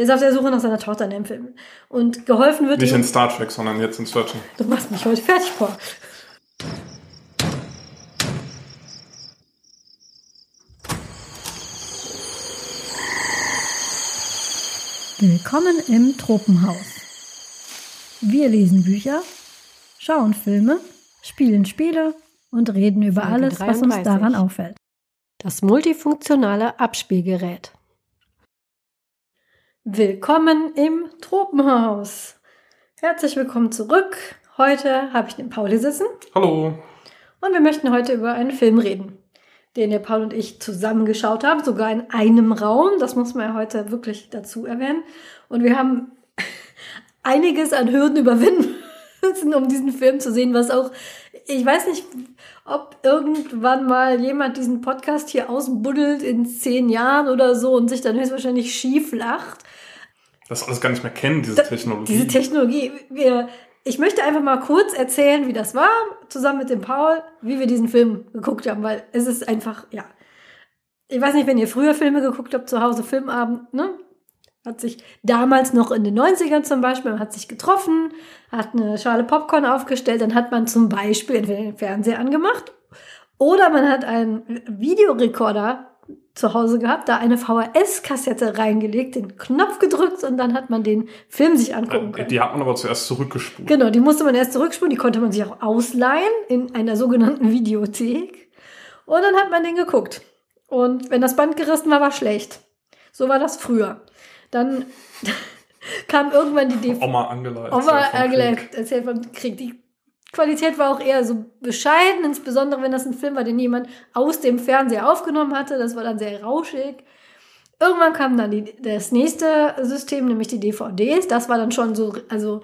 Der ist auf der Suche nach seiner Tochter in dem Film. Und geholfen wird Nicht ihm... in Star Trek, sondern jetzt in Searching. Du machst mich heute fertig, Paul. Willkommen im Tropenhaus. Wir lesen Bücher, schauen Filme, spielen Spiele und reden über Folge alles, was uns 33. daran auffällt. Das multifunktionale Abspielgerät. Willkommen im Tropenhaus. Herzlich willkommen zurück. Heute habe ich den Pauli sitzen Hallo. und wir möchten heute über einen Film reden, den der Paul und ich zusammen geschaut haben, sogar in einem Raum. Das muss man ja heute wirklich dazu erwähnen. Und wir haben einiges an Hürden überwinden müssen, um diesen Film zu sehen, was auch, ich weiß nicht, ob irgendwann mal jemand diesen Podcast hier ausbuddelt in zehn Jahren oder so und sich dann höchstwahrscheinlich schief lacht. Das alles gar nicht mehr kennen, diese Da- Technologie. Diese Technologie. Wir, ich möchte einfach mal kurz erzählen, wie das war, zusammen mit dem Paul, wie wir diesen Film geguckt haben, weil es ist einfach, ja. Ich weiß nicht, wenn ihr früher Filme geguckt habt, zu Hause Filmabend, ne? Hat sich damals noch in den 90ern zum Beispiel, man hat sich getroffen, hat eine Schale Popcorn aufgestellt, dann hat man zum Beispiel entweder den Fernseher angemacht oder man hat einen Videorekorder zu Hause gehabt, da eine VHS-Kassette reingelegt, den Knopf gedrückt und dann hat man den Film sich angucken Äh, können. Die hat man aber zuerst zurückgespult. Genau, die musste man erst zurückspulen, die konnte man sich auch ausleihen in einer sogenannten Videothek. Und dann hat man den geguckt. Und wenn das Band gerissen war, war schlecht. So war das früher. Dann kam irgendwann die DVD. Oma Angela. erzählt Oma Krieg. erzählt vom Krieg. Die Qualität war auch eher so bescheiden, insbesondere wenn das ein Film war, den jemand aus dem Fernseher aufgenommen hatte. Das war dann sehr rauschig. Irgendwann kam dann die, das nächste System, nämlich die DVDs. Das war dann schon so, also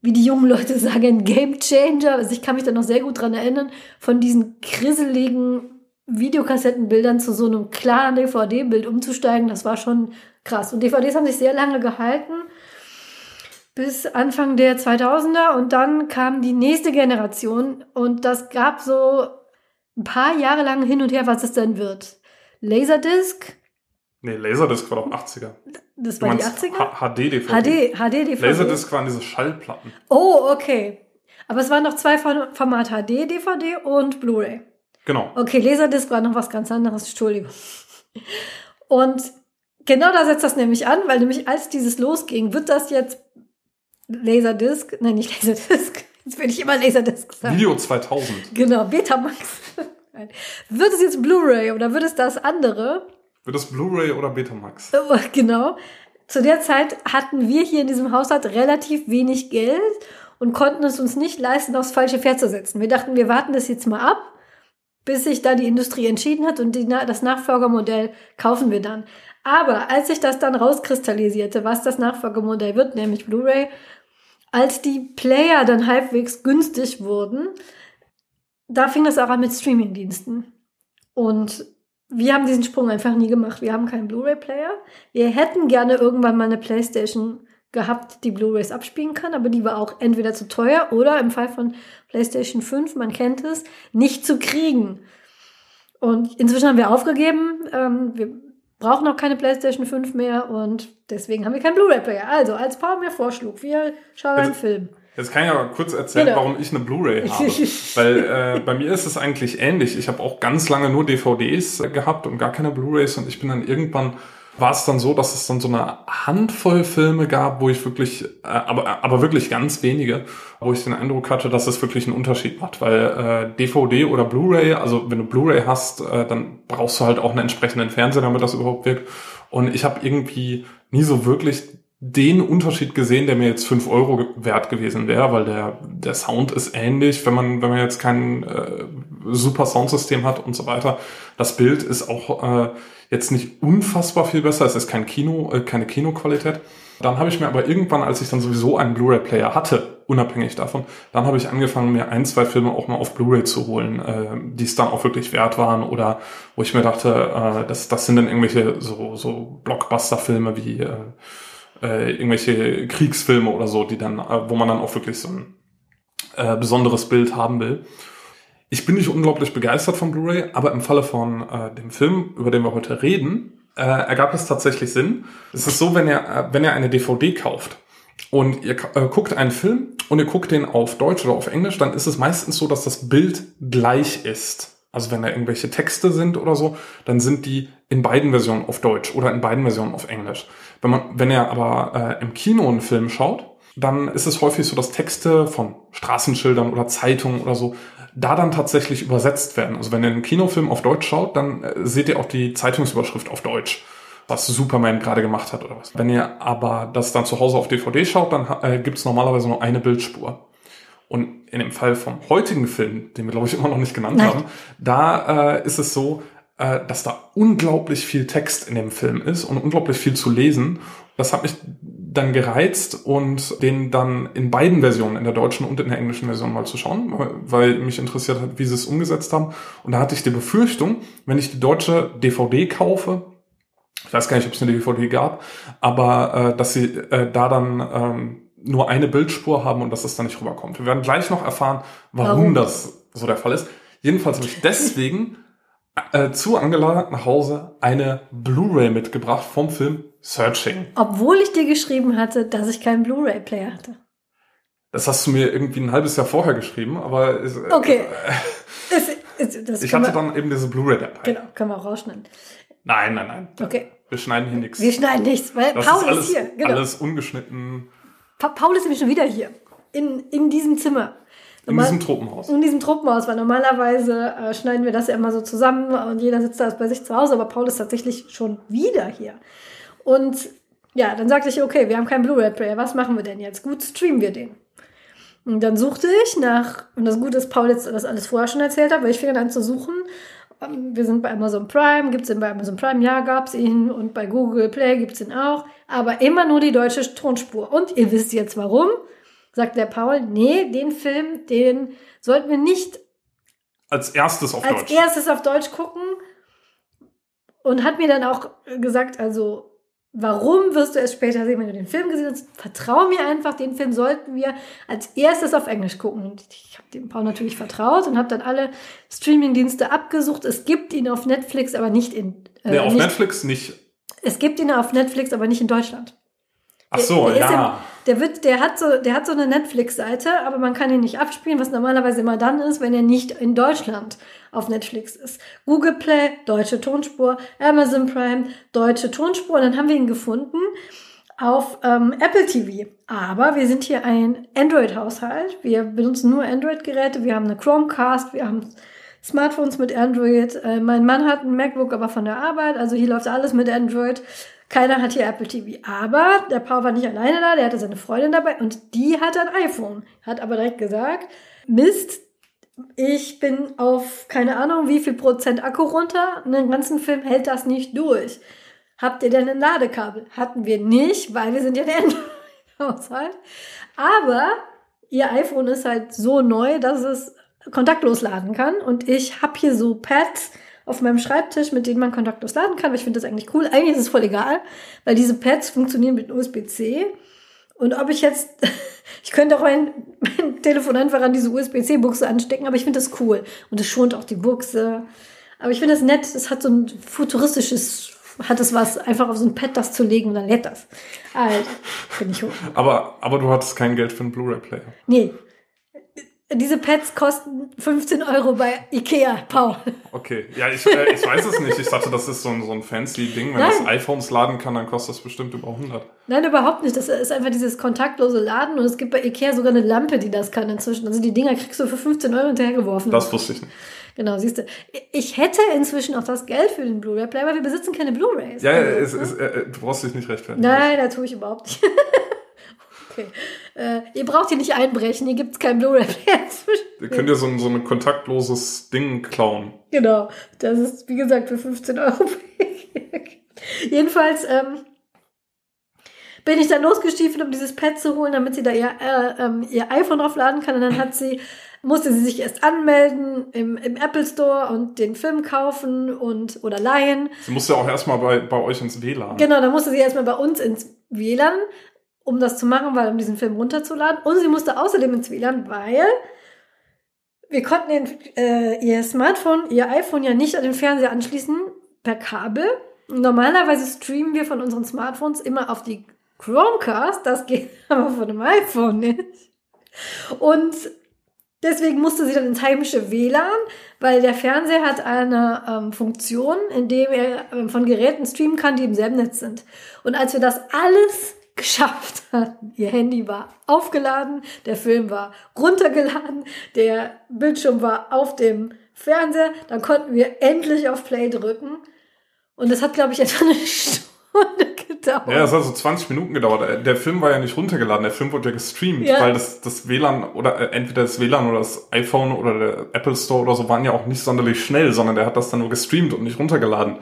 wie die jungen Leute sagen, ein Game Changer. Also ich kann mich da noch sehr gut dran erinnern, von diesen krisseligen Videokassettenbildern zu so einem klaren DVD-Bild umzusteigen. Das war schon krass. Und DVDs haben sich sehr lange gehalten bis Anfang der 2000er und dann kam die nächste Generation und das gab so ein paar Jahre lang hin und her, was es denn wird. Laserdisc, Nee, Laserdisc war doch 80er. das war die meinst 80er? HD-DVD. HD, HD-DVD. Laserdisc waren diese Schallplatten. Oh, okay. Aber es waren noch zwei Form- Format HD, DVD und Blu-ray. Genau. Okay, Laserdisc war noch was ganz anderes, Entschuldigung. Und genau da setzt das nämlich an, weil nämlich als dieses losging, wird das jetzt Laserdisc, nein, nicht Laserdisc, jetzt will ich immer Laserdisc sagen. Video 2000. Genau, Betamax. Wird es jetzt Blu-ray oder wird es das andere? Wird das Blu-ray oder Betamax? Oh, Genau. Zu der Zeit hatten wir hier in diesem Haushalt relativ wenig Geld und konnten es uns nicht leisten, aufs falsche Pferd zu setzen. Wir dachten, wir warten das jetzt mal ab, bis sich da die Industrie entschieden hat und die, das Nachfolgermodell kaufen wir dann. Aber als sich das dann rauskristallisierte, was das Nachfolgemodell wird, nämlich Blu-ray, als die Player dann halbwegs günstig wurden, da fing das auch an mit Streamingdiensten. Und wir haben diesen Sprung einfach nie gemacht. Wir haben keinen Blu-ray-Player. Wir hätten gerne irgendwann mal eine Playstation gehabt, die Blu-rays abspielen kann, aber die war auch entweder zu teuer oder im Fall von PlayStation 5, man kennt es, nicht zu kriegen. Und inzwischen haben wir aufgegeben. Ähm, wir brauchen auch keine PlayStation 5 mehr und deswegen haben wir keinen Blu-ray-Player. Also, als Paul mir vorschlug, wir schauen einen Also- Film. Jetzt kann ich aber kurz erzählen, Genau. warum ich eine Blu-ray habe. Weil äh, bei mir ist es eigentlich ähnlich. Ich habe auch ganz lange nur DVDs gehabt und gar keine Blu-rays und ich bin dann irgendwann war es dann so, dass es dann so eine Handvoll Filme gab, wo ich wirklich, äh, aber, aber wirklich ganz wenige, wo ich den Eindruck hatte, dass es wirklich einen Unterschied macht. Weil äh, DVD oder Blu-ray, also wenn du Blu-ray hast, äh, dann brauchst du halt auch einen entsprechenden Fernseher, damit das überhaupt wirkt. Und ich habe irgendwie nie so wirklich den Unterschied gesehen, der mir jetzt fünf Euro wert gewesen wäre, weil der, der Sound ist ähnlich, wenn man, wenn man jetzt kein äh, super Soundsystem hat und so weiter. Das Bild ist auch äh, jetzt nicht unfassbar viel besser, es ist kein Kino, äh, keine Kinoqualität. Dann habe ich mir aber irgendwann, als ich dann sowieso einen Blu-ray-Player hatte, unabhängig davon, dann habe ich angefangen, mir ein, zwei Filme auch mal auf Blu-ray zu holen, äh, die es dann auch wirklich wert waren oder wo ich mir dachte, äh, das, das sind dann irgendwelche so, so Blockbuster-Filme wie äh, äh, irgendwelche Kriegsfilme oder so, die dann, äh, wo man dann auch wirklich so ein äh, besonderes Bild haben will. Ich bin nicht unglaublich begeistert von Blu-ray, aber im Falle von äh, dem Film, über den wir heute reden, äh, ergab es tatsächlich Sinn. Es ist so, wenn ihr, äh, wenn ihr eine DVD kauft und ihr äh, guckt einen Film und ihr guckt den auf Deutsch oder auf Englisch, dann ist es meistens so, dass das Bild gleich ist. Also wenn da irgendwelche Texte sind oder so, dann sind die in beiden Versionen auf Deutsch oder in beiden Versionen auf Englisch. Wenn man, wenn ihr aber äh, im Kino einen Film schaut, dann ist es häufig so, dass Texte von Straßenschildern oder Zeitungen oder so da dann tatsächlich übersetzt werden. Also wenn ihr einen Kinofilm auf Deutsch schaut, dann äh, seht ihr auch die Zeitungsüberschrift auf Deutsch, was Superman gerade gemacht hat oder was. Wenn ihr aber das dann zu Hause auf DVD schaut, dann äh, gibt es normalerweise nur eine Bildspur. Und in dem Fall vom heutigen Film, den wir glaube ich immer noch nicht genannt Nein. haben, da äh, ist es so, äh, dass da unglaublich viel Text in dem Film ist und unglaublich viel zu lesen. Das hat mich dann gereizt und den dann in beiden Versionen, in der deutschen und in der englischen Version mal zu schauen, weil mich interessiert hat, wie sie es umgesetzt haben. Und da hatte ich die Befürchtung, wenn ich die deutsche DVD kaufe, ich weiß gar nicht, ob es eine DVD gab, aber äh, dass sie äh, da dann ähm, nur eine Bildspur haben und dass es dann nicht rüberkommt. Wir werden gleich noch erfahren, warum, Warum? das so der Fall ist. Jedenfalls habe ich deswegen äh, zu Angela nach Hause eine Blu-ray mitgebracht vom Film Searching. Obwohl ich dir geschrieben hatte, dass ich keinen Blu-ray-Player hatte. Das hast du mir irgendwie ein halbes Jahr vorher geschrieben, aber es, äh, Okay. Es, es, das ich hatte wir, dann eben diese Blu-ray dabei. Genau, können wir auch rausschneiden. Nein, nein, nein. Okay. Wir schneiden hier nichts. Wir schneiden nichts, weil Das Paul ist alles, ist hier. Genau. alles ungeschnitten Pa Paul ist nämlich schon wieder hier. In, in diesem Zimmer. in Normal- diesem Tropenhaus. in diesem Truppenhaus, weil normalerweise äh, schneiden wir das ja immer so zusammen und jeder sitzt da bei sich zu Hause, aber Paul ist tatsächlich schon wieder hier. Und ja, dann sagte ich, okay, wir haben keinen Blu-ray-Player, was machen wir denn jetzt? Gut, streamen wir den. Und dann suchte ich nach, und das Gute ist, Paul jetzt das alles vorher schon erzählt hat, weil ich fing an zu suchen. Ähm, Wir sind bei Amazon Prime, gibt es den bei Amazon Prime? Ja, gab es ihn. Und bei Google Play gibt es ihn auch. Aber immer nur die deutsche Tonspur. Und ihr wisst jetzt warum, sagt der Paul, nee, den Film, den sollten wir nicht Als erstes auf als Deutsch. erstes auf Deutsch gucken. Und hat mir dann auch gesagt, also warum wirst du es später sehen, wenn du den Film gesehen hast? Vertrau mir einfach, den Film sollten wir als erstes auf Englisch gucken. Und ich habe dem Paul natürlich vertraut und habe dann alle Streamingdienste abgesucht. Es gibt ihn auf Netflix, aber nicht in äh, nee, auf nicht, Netflix nicht. Es gibt ihn auf Netflix, aber nicht in Deutschland. Ach so, der, der ja. Der, wird, der, hat so, der hat so eine Netflix-Seite, aber man kann ihn nicht abspielen, was normalerweise immer dann ist, wenn er nicht in Deutschland auf Netflix ist. Google Play, deutsche Tonspur, Amazon Prime, deutsche Tonspur. Und dann haben wir ihn gefunden auf ähm, Apple TV. Aber wir sind hier ein Android-Haushalt. Wir benutzen nur Android-Geräte. Wir haben eine Chromecast, wir haben Smartphones mit Android. Äh, mein Mann hat ein MacBook, aber von der Arbeit. Also hier läuft alles mit Android. Keiner hat hier Apple TV. Aber der Paul war nicht alleine da, der hatte seine Freundin dabei und die hat ein iPhone. Hat aber direkt gesagt, Mist, ich bin auf keine Ahnung wie viel Prozent Akku runter. Einen ganzen Film hält das nicht durch. Habt ihr denn ein Ladekabel? Hatten wir nicht, weil wir sind ja der Android-Haushalt. Aber ihr iPhone ist halt so neu, dass es kontaktlos laden kann. Und ich habe hier so Pads auf meinem Schreibtisch, mit denen man kontaktlos laden kann. Aber ich finde das eigentlich cool. Eigentlich ist es voll egal, weil diese Pads funktionieren mit USB-C. Und ob ich jetzt, ich könnte auch mein, mein Telefon einfach an diese USB-C-Buchse anstecken, aber ich finde das cool. Und es schont auch die Buchse. Aber ich finde das nett. Es hat so ein futuristisches, hat es was, einfach auf so ein Pad das zu legen und dann lädt das. Alter, finde ich hoch. Aber, aber du hattest kein Geld für einen Blu-ray-Player. Nee. Diese Pads kosten 15 Euro bei Ikea, Paul. Okay, ja, ich, äh, ich weiß es nicht. Ich dachte, das ist so ein, so ein fancy Ding. Wenn Nein. das iPhones laden kann, dann kostet das bestimmt über 100. Nein, überhaupt nicht. Das ist einfach dieses kontaktlose Laden und es gibt bei Ikea sogar eine Lampe, die das kann inzwischen. Also die Dinger kriegst du für 15 Euro hinterhergeworfen. Das wusste ich nicht. Genau, siehst du. Ich hätte inzwischen auch das Geld für den Blu-ray-Player, aber wir besitzen keine Blu-rays. Ja, Also, es, ne? es, äh, du brauchst dich nicht rechtfertigen. Nein, da tue ich überhaupt nicht. okay. Äh, ihr braucht hier nicht einbrechen, hier gibt es keinen Blu-ray-Player. Ihr könnt ja so ein, so ein kontaktloses Ding klauen. Genau, das ist, wie gesagt, für 15 Euro. Jedenfalls ähm, bin ich dann losgestiefelt, um dieses Pad zu holen, damit sie da ihr, äh, ähm, ihr iPhone draufladen kann. Und dann hat sie, musste sie sich erst anmelden im, im Apple Store und den Film kaufen und oder leihen. Sie musste auch erstmal bei, bei euch ins WLAN. Genau, dann musste sie erstmal bei uns ins WLAN, um das zu machen, weil um diesen Film runterzuladen. Und sie musste außerdem ins WLAN, weil wir konnten den, äh, ihr Smartphone, ihr iPhone ja nicht an den Fernseher anschließen per Kabel. Normalerweise streamen wir von unseren Smartphones immer auf die Chromecast, das geht aber von dem iPhone nicht. Und deswegen musste sie dann ins heimische WLAN, weil der Fernseher hat eine ähm, Funktion, in dem er ähm, von Geräten streamen kann, die im selben Netz sind. Und als wir das alles geschafft hatten, ihr Handy war aufgeladen, der Film war runtergeladen, der Bildschirm war auf dem Fernseher, dann konnten wir endlich auf Play drücken. Und das hat, glaube ich, etwa eine Stunde gedauert. Ja, es hat so 20 Minuten gedauert. Der Film war ja nicht runtergeladen, der Film wurde ja gestreamt, Ja. weil das, das WLAN oder äh, entweder das WLAN oder das iPhone oder der Apple Store oder so waren ja auch nicht sonderlich schnell, sondern der hat das dann nur gestreamt und nicht runtergeladen.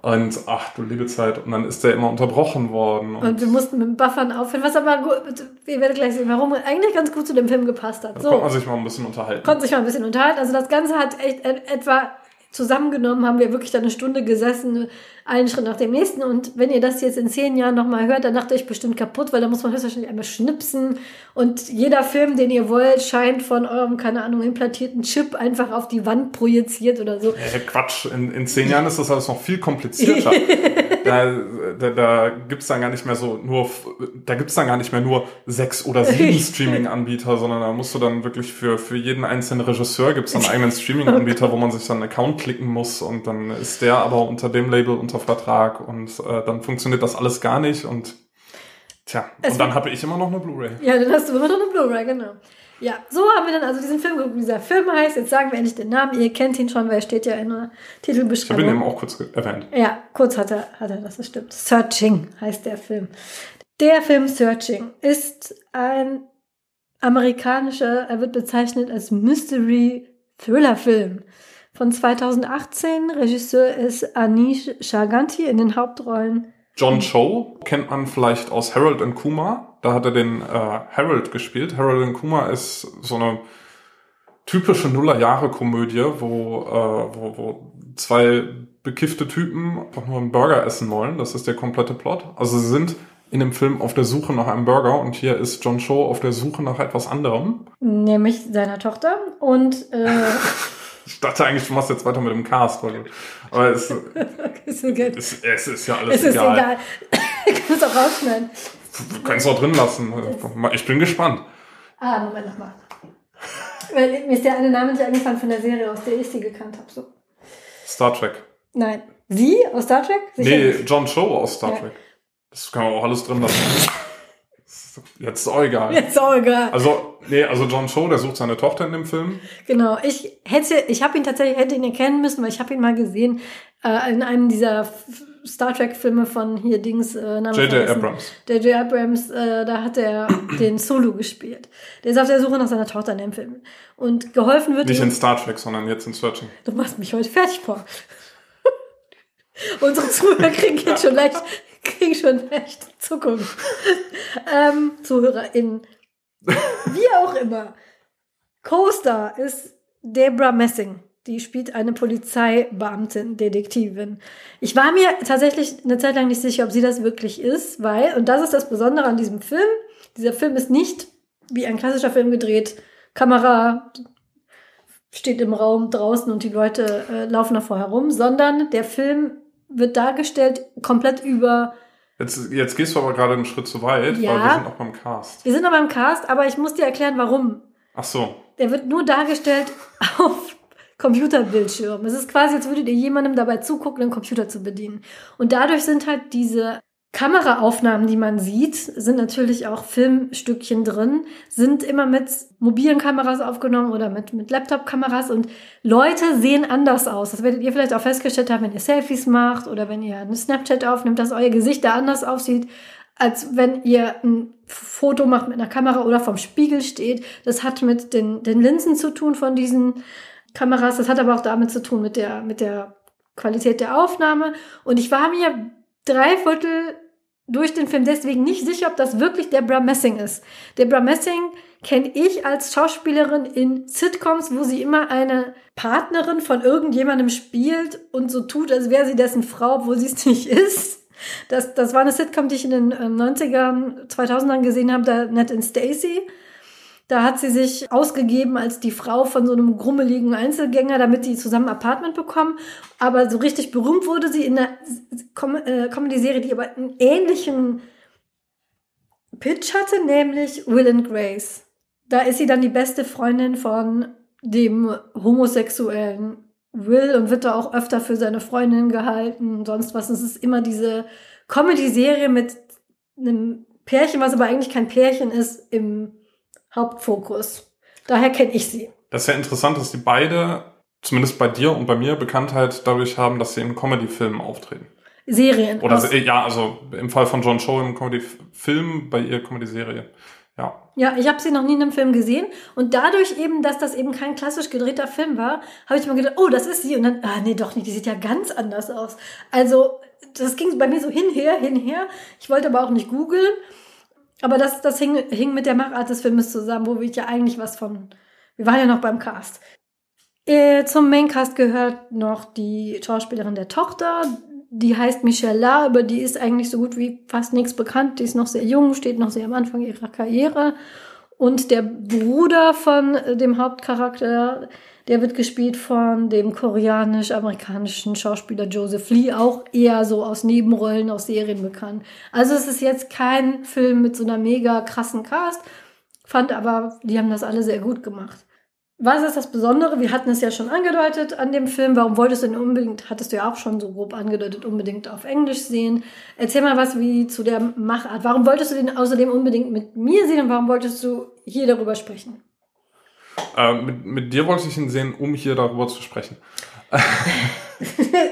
Und ach du liebe Zeit, und dann ist der immer unterbrochen worden. Und, Und wir mussten mit dem Buffern aufhören, was aber gut, ihr werdet gleich sehen, warum eigentlich ganz gut zu dem Film gepasst hat. So. konnte man sich mal ein bisschen unterhalten. konnten sich mal ein bisschen unterhalten. Also das Ganze hat echt et- etwa zusammengenommen, haben wir wirklich dann eine Stunde gesessen, einen Schritt nach dem nächsten. Und wenn ihr das jetzt in zehn Jahren nochmal hört, dann macht ihr euch bestimmt kaputt, weil da muss man höchstwahrscheinlich einmal schnipsen. Und jeder Film, den ihr wollt, scheint von eurem, keine Ahnung, implantierten Chip einfach auf die Wand projiziert oder so. Äh, Quatsch, in, in zehn Jahren ist das alles noch viel komplizierter. da da, da gibt's dann gar nicht mehr so nur, da gibt's dann gar nicht mehr nur sechs oder sieben Streaming-Anbieter, sondern da musst du dann wirklich für, für jeden einzelnen Regisseur gibt's dann einen eigenen Streaming-Anbieter, wo man sich dann einen Account klicken muss und dann ist der aber unter dem Label unter Vertrag und äh, dann funktioniert das alles gar nicht und tja, Es und dann habe ich immer noch eine Blu-ray. Ja, dann hast du immer noch eine Blu-ray, genau. Ja, so haben wir dann also diesen Film geguckt. Dieser Film heißt, jetzt sagen wir endlich den Namen, ihr kennt ihn schon, weil er steht ja in der Ich habe Titelbeschreibung. ihn eben auch kurz erwähnt. Ja, kurz hat er, hat er das, das stimmt. Searching heißt der Film. Der Film Searching ist ein amerikanischer, er wird bezeichnet als Mystery-Thriller-Film von 2018. Regisseur ist Anish Shaganti in den Hauptrollen. John Cho kennt man vielleicht aus Harold and Kumar. Da hat er den äh, Harold gespielt. Harold and Kumar ist so eine typische Nullerjahre-Komödie, wo, äh, wo, wo zwei bekiffte Typen einfach nur einen Burger essen wollen. Das ist der komplette Plot. Also sie sind in dem Film auf der Suche nach einem Burger und hier ist John Cho auf der Suche nach etwas anderem. Nämlich seiner Tochter. Und äh, Ich dachte eigentlich, du machst jetzt weiter mit dem Cast, weil du, aber es, ist egal. es, es ist ja alles Es ist egal. egal. Ich kann es auch rausschneiden. Wir können es auch drin lassen. Ich bin gespannt. Ah, Moment nochmal. Weil mir ist der eine Name nicht eingefallen von der Serie, aus der ich sie gekannt habe. So. Star Trek. Nein. Sie aus Star Trek? Sicher Nee, nicht. John Cho aus Star Ja. Trek. Das kann man auch alles drin lassen. Jetzt ist auch egal. Ist auch egal. Also, nee, also John Cho, der sucht seine Tochter in dem Film. Genau. Ich hätte, ich habe ihn tatsächlich, hätte ihn erkennen müssen, weil ich habe ihn mal gesehen äh, in einem dieser Star Trek Filme von hier Dings. Äh, J.J. vergessen. Abrams. J.J. Abrams, äh, da hat er den Solo gespielt. Der ist auf der Suche nach seiner Tochter in dem Film. Und geholfen wird Nicht ihm. in Star Trek, sondern jetzt in Searching. Du machst mich heute fertig, Paul. Unsere Zuhörer kriegen jetzt schon leicht, kriegen schon leicht Zuckung. ähm, ZuhörerInnen. Wie auch immer. Co-Star ist Debra Messing. Die spielt eine Polizeibeamtin, Detektivin. Ich war mir tatsächlich eine Zeit lang nicht sicher, ob sie das wirklich ist, weil, und das ist das Besondere an diesem Film, dieser Film ist nicht wie ein klassischer Film gedreht, Kamera steht im Raum draußen und die Leute äh, laufen davor herum, sondern der Film wird dargestellt komplett über. Jetzt, jetzt gehst du aber gerade einen Schritt zu weit, Ja. weil wir sind noch beim Cast. Wir sind noch beim Cast, aber ich muss dir erklären, warum. Ach so. Der wird nur dargestellt auf Computerbildschirm. Es ist quasi, als würdet ihr jemandem dabei zugucken, den Computer zu bedienen. Und dadurch sind halt diese Kameraaufnahmen, die man sieht, sind natürlich auch Filmstückchen drin, sind immer mit mobilen Kameras aufgenommen oder mit, mit Laptop-Kameras und Leute sehen anders aus. Das werdet ihr vielleicht auch festgestellt haben, wenn ihr Selfies macht oder wenn ihr eine Snapchat aufnimmt, dass euer Gesicht da anders aussieht, als wenn ihr ein Foto macht mit einer Kamera oder vom Spiegel steht. Das hat mit den, den Linsen zu tun von diesen Kameras. Das hat aber auch damit zu tun mit der, mit der Qualität der Aufnahme. Und ich war mir drei Viertel durch den Film deswegen nicht sicher, ob das wirklich Deborah Messing ist. Deborah Messing kenne ich als Schauspielerin in Sitcoms, wo sie immer eine Partnerin von irgendjemandem spielt und so tut, als wäre sie dessen Frau, obwohl sie es nicht ist. Das, das war eine Sitcom, die ich in den ähm, 90ern, 2000ern gesehen habe, da Ned and Stacy. Da hat sie sich ausgegeben als die Frau von so einem grummeligen Einzelgänger, damit die zusammen Apartment bekommen. Aber so richtig berühmt wurde sie in einer Com äh, Comedy-Serie, die aber einen ähnlichen Pitch hatte, nämlich Will and Grace. Da ist sie dann die beste Freundin von dem homosexuellen Will und wird da auch öfter für seine Freundin gehalten und sonst was. Es ist immer diese Comedy-Serie mit einem Pärchen, was aber eigentlich kein Pärchen ist, im Hauptfokus. Daher kenne ich sie. Das ist ja interessant, dass die beide, zumindest bei dir und bei mir, Bekanntheit dadurch haben, dass sie in Comedy-Filmen auftreten. Serien. Oder se- ja, also im Fall von John Cho im Comedy-Film, bei ihr Comedy-Serie. Ja. Ja, ich habe sie noch nie in einem Film gesehen und dadurch eben, dass das eben kein klassisch gedrehter Film war, habe ich mir gedacht, oh, das ist sie und dann, ah nee, doch nicht, die sieht ja ganz anders aus. Also das ging bei mir so hinher, hinher. Ich wollte aber auch nicht googeln, aber das, das hing, hing mit der Machart des Filmes zusammen, wo ich ja eigentlich was von, wir waren ja noch beim Cast. Äh, zum Maincast gehört noch die Schauspielerin der Tochter, die heißt Michelle La, über die ist eigentlich so gut wie fast nichts bekannt. Die ist noch sehr jung, steht noch sehr am Anfang ihrer Karriere. Und der Bruder von äh, dem Hauptcharakter, der wird gespielt von dem koreanisch-amerikanischen Schauspieler Joseph Lee, auch eher so aus Nebenrollen, aus Serien bekannt. Also es ist jetzt kein Film mit so einer mega krassen Cast, fand aber, die haben das alle sehr gut gemacht. Was ist das Besondere? Wir hatten es ja schon angedeutet an dem Film. Warum wolltest du denn unbedingt, hattest du ja auch schon so grob angedeutet, unbedingt auf Englisch sehen? Erzähl mal was wie zu der Machart. Warum wolltest du den außerdem unbedingt mit mir sehen und warum wolltest du hier darüber sprechen? Äh, mit, mit dir wollte ich ihn sehen, um hier darüber zu sprechen.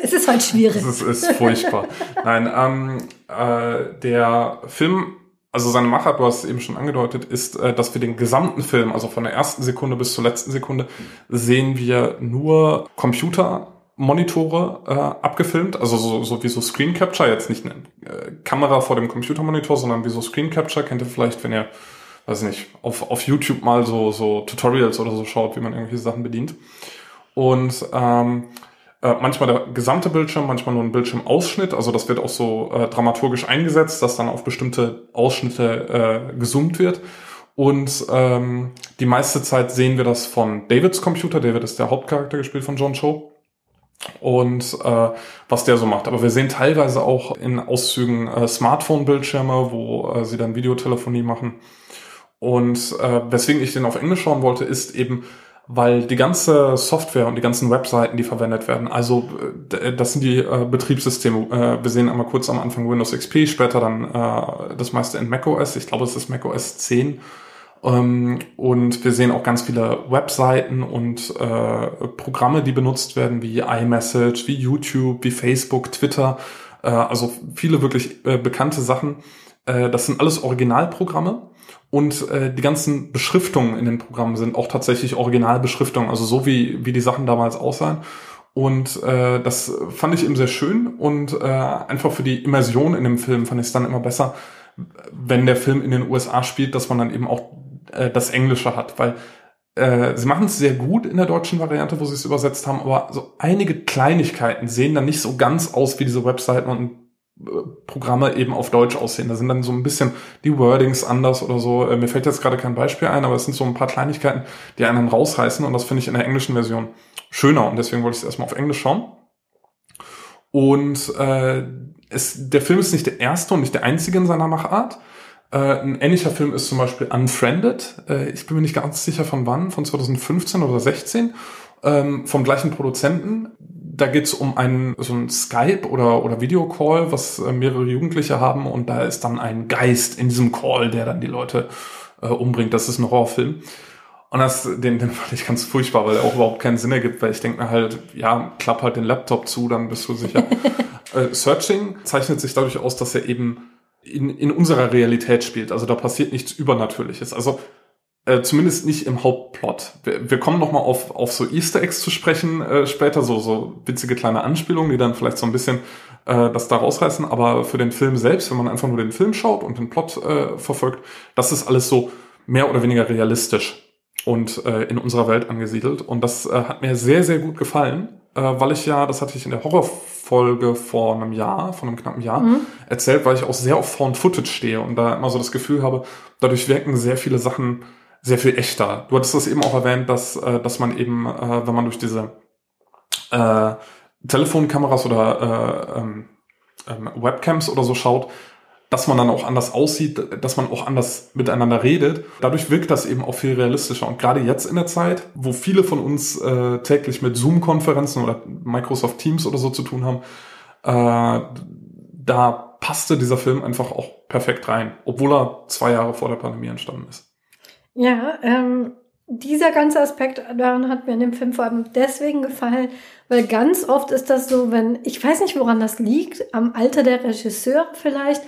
es ist halt schwierig. Das ist, ist furchtbar. Nein, ähm, äh, der Film, also seine Machart, du hast es eben schon angedeutet, ist, äh, dass wir den gesamten Film, also von der ersten Sekunde bis zur letzten Sekunde, sehen wir nur Computermonitore äh, abgefilmt, also so, so wie so Screen Capture, jetzt nicht eine äh, Kamera vor dem Computermonitor, sondern wie so Screen Capture, kennt ihr vielleicht, wenn ihr, weiß nicht, auf, auf YouTube mal so, so Tutorials oder so schaut, wie man irgendwelche Sachen bedient. Und ähm, äh, manchmal der gesamte Bildschirm, manchmal nur ein Bildschirmausschnitt. Also das wird auch so äh, dramaturgisch eingesetzt, dass dann auf bestimmte Ausschnitte äh, gezoomt wird. Und ähm, die meiste Zeit sehen wir das von Davids Computer. David ist der Hauptcharakter gespielt von John Cho. Und äh, was der so macht. Aber wir sehen teilweise auch in Auszügen äh, Smartphone-Bildschirme, wo äh, sie dann Videotelefonie machen. Und äh, weswegen ich den auf Englisch schauen wollte, ist eben, weil die ganze Software und die ganzen Webseiten, die verwendet werden, also äh, das sind die äh, Betriebssysteme. Äh, wir sehen einmal kurz am Anfang Windows XP, später dann äh, das meiste in macOS. Ich glaube, es ist macOS 10. Ähm, und wir sehen auch ganz viele Webseiten und äh, Programme, die benutzt werden, wie iMessage, wie YouTube, wie Facebook, Twitter. Äh, also viele wirklich äh, bekannte Sachen. Äh, das sind alles Originalprogramme. Und äh, die ganzen Beschriftungen in den Programmen sind auch tatsächlich Originalbeschriftungen, also so wie, wie die Sachen damals aussahen. Und äh, das fand ich eben sehr schön und äh, einfach für die Immersion in dem Film fand ich es dann immer besser, wenn der Film in den USA spielt, dass man dann eben auch äh, das Englische hat, weil äh, sie machen es sehr gut in der deutschen Variante, wo sie es übersetzt haben, aber so einige Kleinigkeiten sehen dann nicht so ganz aus wie diese Webseiten und Programme eben auf Deutsch aussehen. Da sind dann so ein bisschen die Wordings anders oder so. Mir fällt jetzt gerade kein Beispiel ein, aber es sind so ein paar Kleinigkeiten, die einen rausreißen und das finde ich in der englischen Version schöner und deswegen wollte ich es erstmal auf Englisch schauen. Und äh, es, der Film ist nicht der erste und nicht der einzige in seiner Machart. Äh, ein ähnlicher Film ist zum Beispiel Unfriended. Äh, ich bin mir nicht ganz sicher von wann, von 2015 oder 16, ähm, vom gleichen Produzenten da geht's um einen so ein Skype oder oder Videocall, was äh, mehrere Jugendliche haben und da ist dann ein Geist in diesem Call, der dann die Leute äh, umbringt. Das ist ein Horrorfilm. Und das, den, den fand ich ganz furchtbar, weil er auch überhaupt keinen Sinn ergibt, weil ich denke mir halt, ja, klapp halt den Laptop zu, dann bist du sicher. äh, Searching zeichnet sich dadurch aus, dass er eben in, in unserer Realität spielt. Also da passiert nichts Übernatürliches. Also äh, zumindest nicht im Hauptplot. Wir, wir kommen noch mal auf, auf so Easter Eggs zu sprechen äh, später, so, so witzige kleine Anspielungen, die dann vielleicht so ein bisschen äh, das da rausreißen. Aber für den Film selbst, wenn man einfach nur den Film schaut und den Plot äh, verfolgt, das ist alles so mehr oder weniger realistisch und äh, in unserer Welt angesiedelt. Und das äh, hat mir sehr, sehr gut gefallen, äh, weil ich ja, das hatte ich in der Horrorfolge vor einem Jahr, vor einem knappen Jahr, mhm. erzählt, weil ich auch sehr auf Found Footage stehe und da immer so das Gefühl habe, dadurch wirken sehr viele Sachen sehr viel echter. Du hattest das eben auch erwähnt, dass, äh, dass man eben, äh, wenn man durch diese äh, Telefonkameras oder äh, ähm, ähm, Webcams oder so schaut, dass man dann auch anders aussieht, dass man auch anders miteinander redet. Dadurch wirkt das eben auch viel realistischer. Und gerade jetzt in der Zeit, wo viele von uns äh, täglich mit Zoom-Konferenzen oder Microsoft Teams oder so zu tun haben, äh, da passte dieser Film einfach auch perfekt rein, obwohl er zwei Jahre vor der Pandemie entstanden ist. Ja, ähm, dieser ganze Aspekt daran hat mir in dem Film vor allem deswegen gefallen, weil ganz oft ist das so, wenn, ich weiß nicht, woran das liegt, am Alter der Regisseure vielleicht,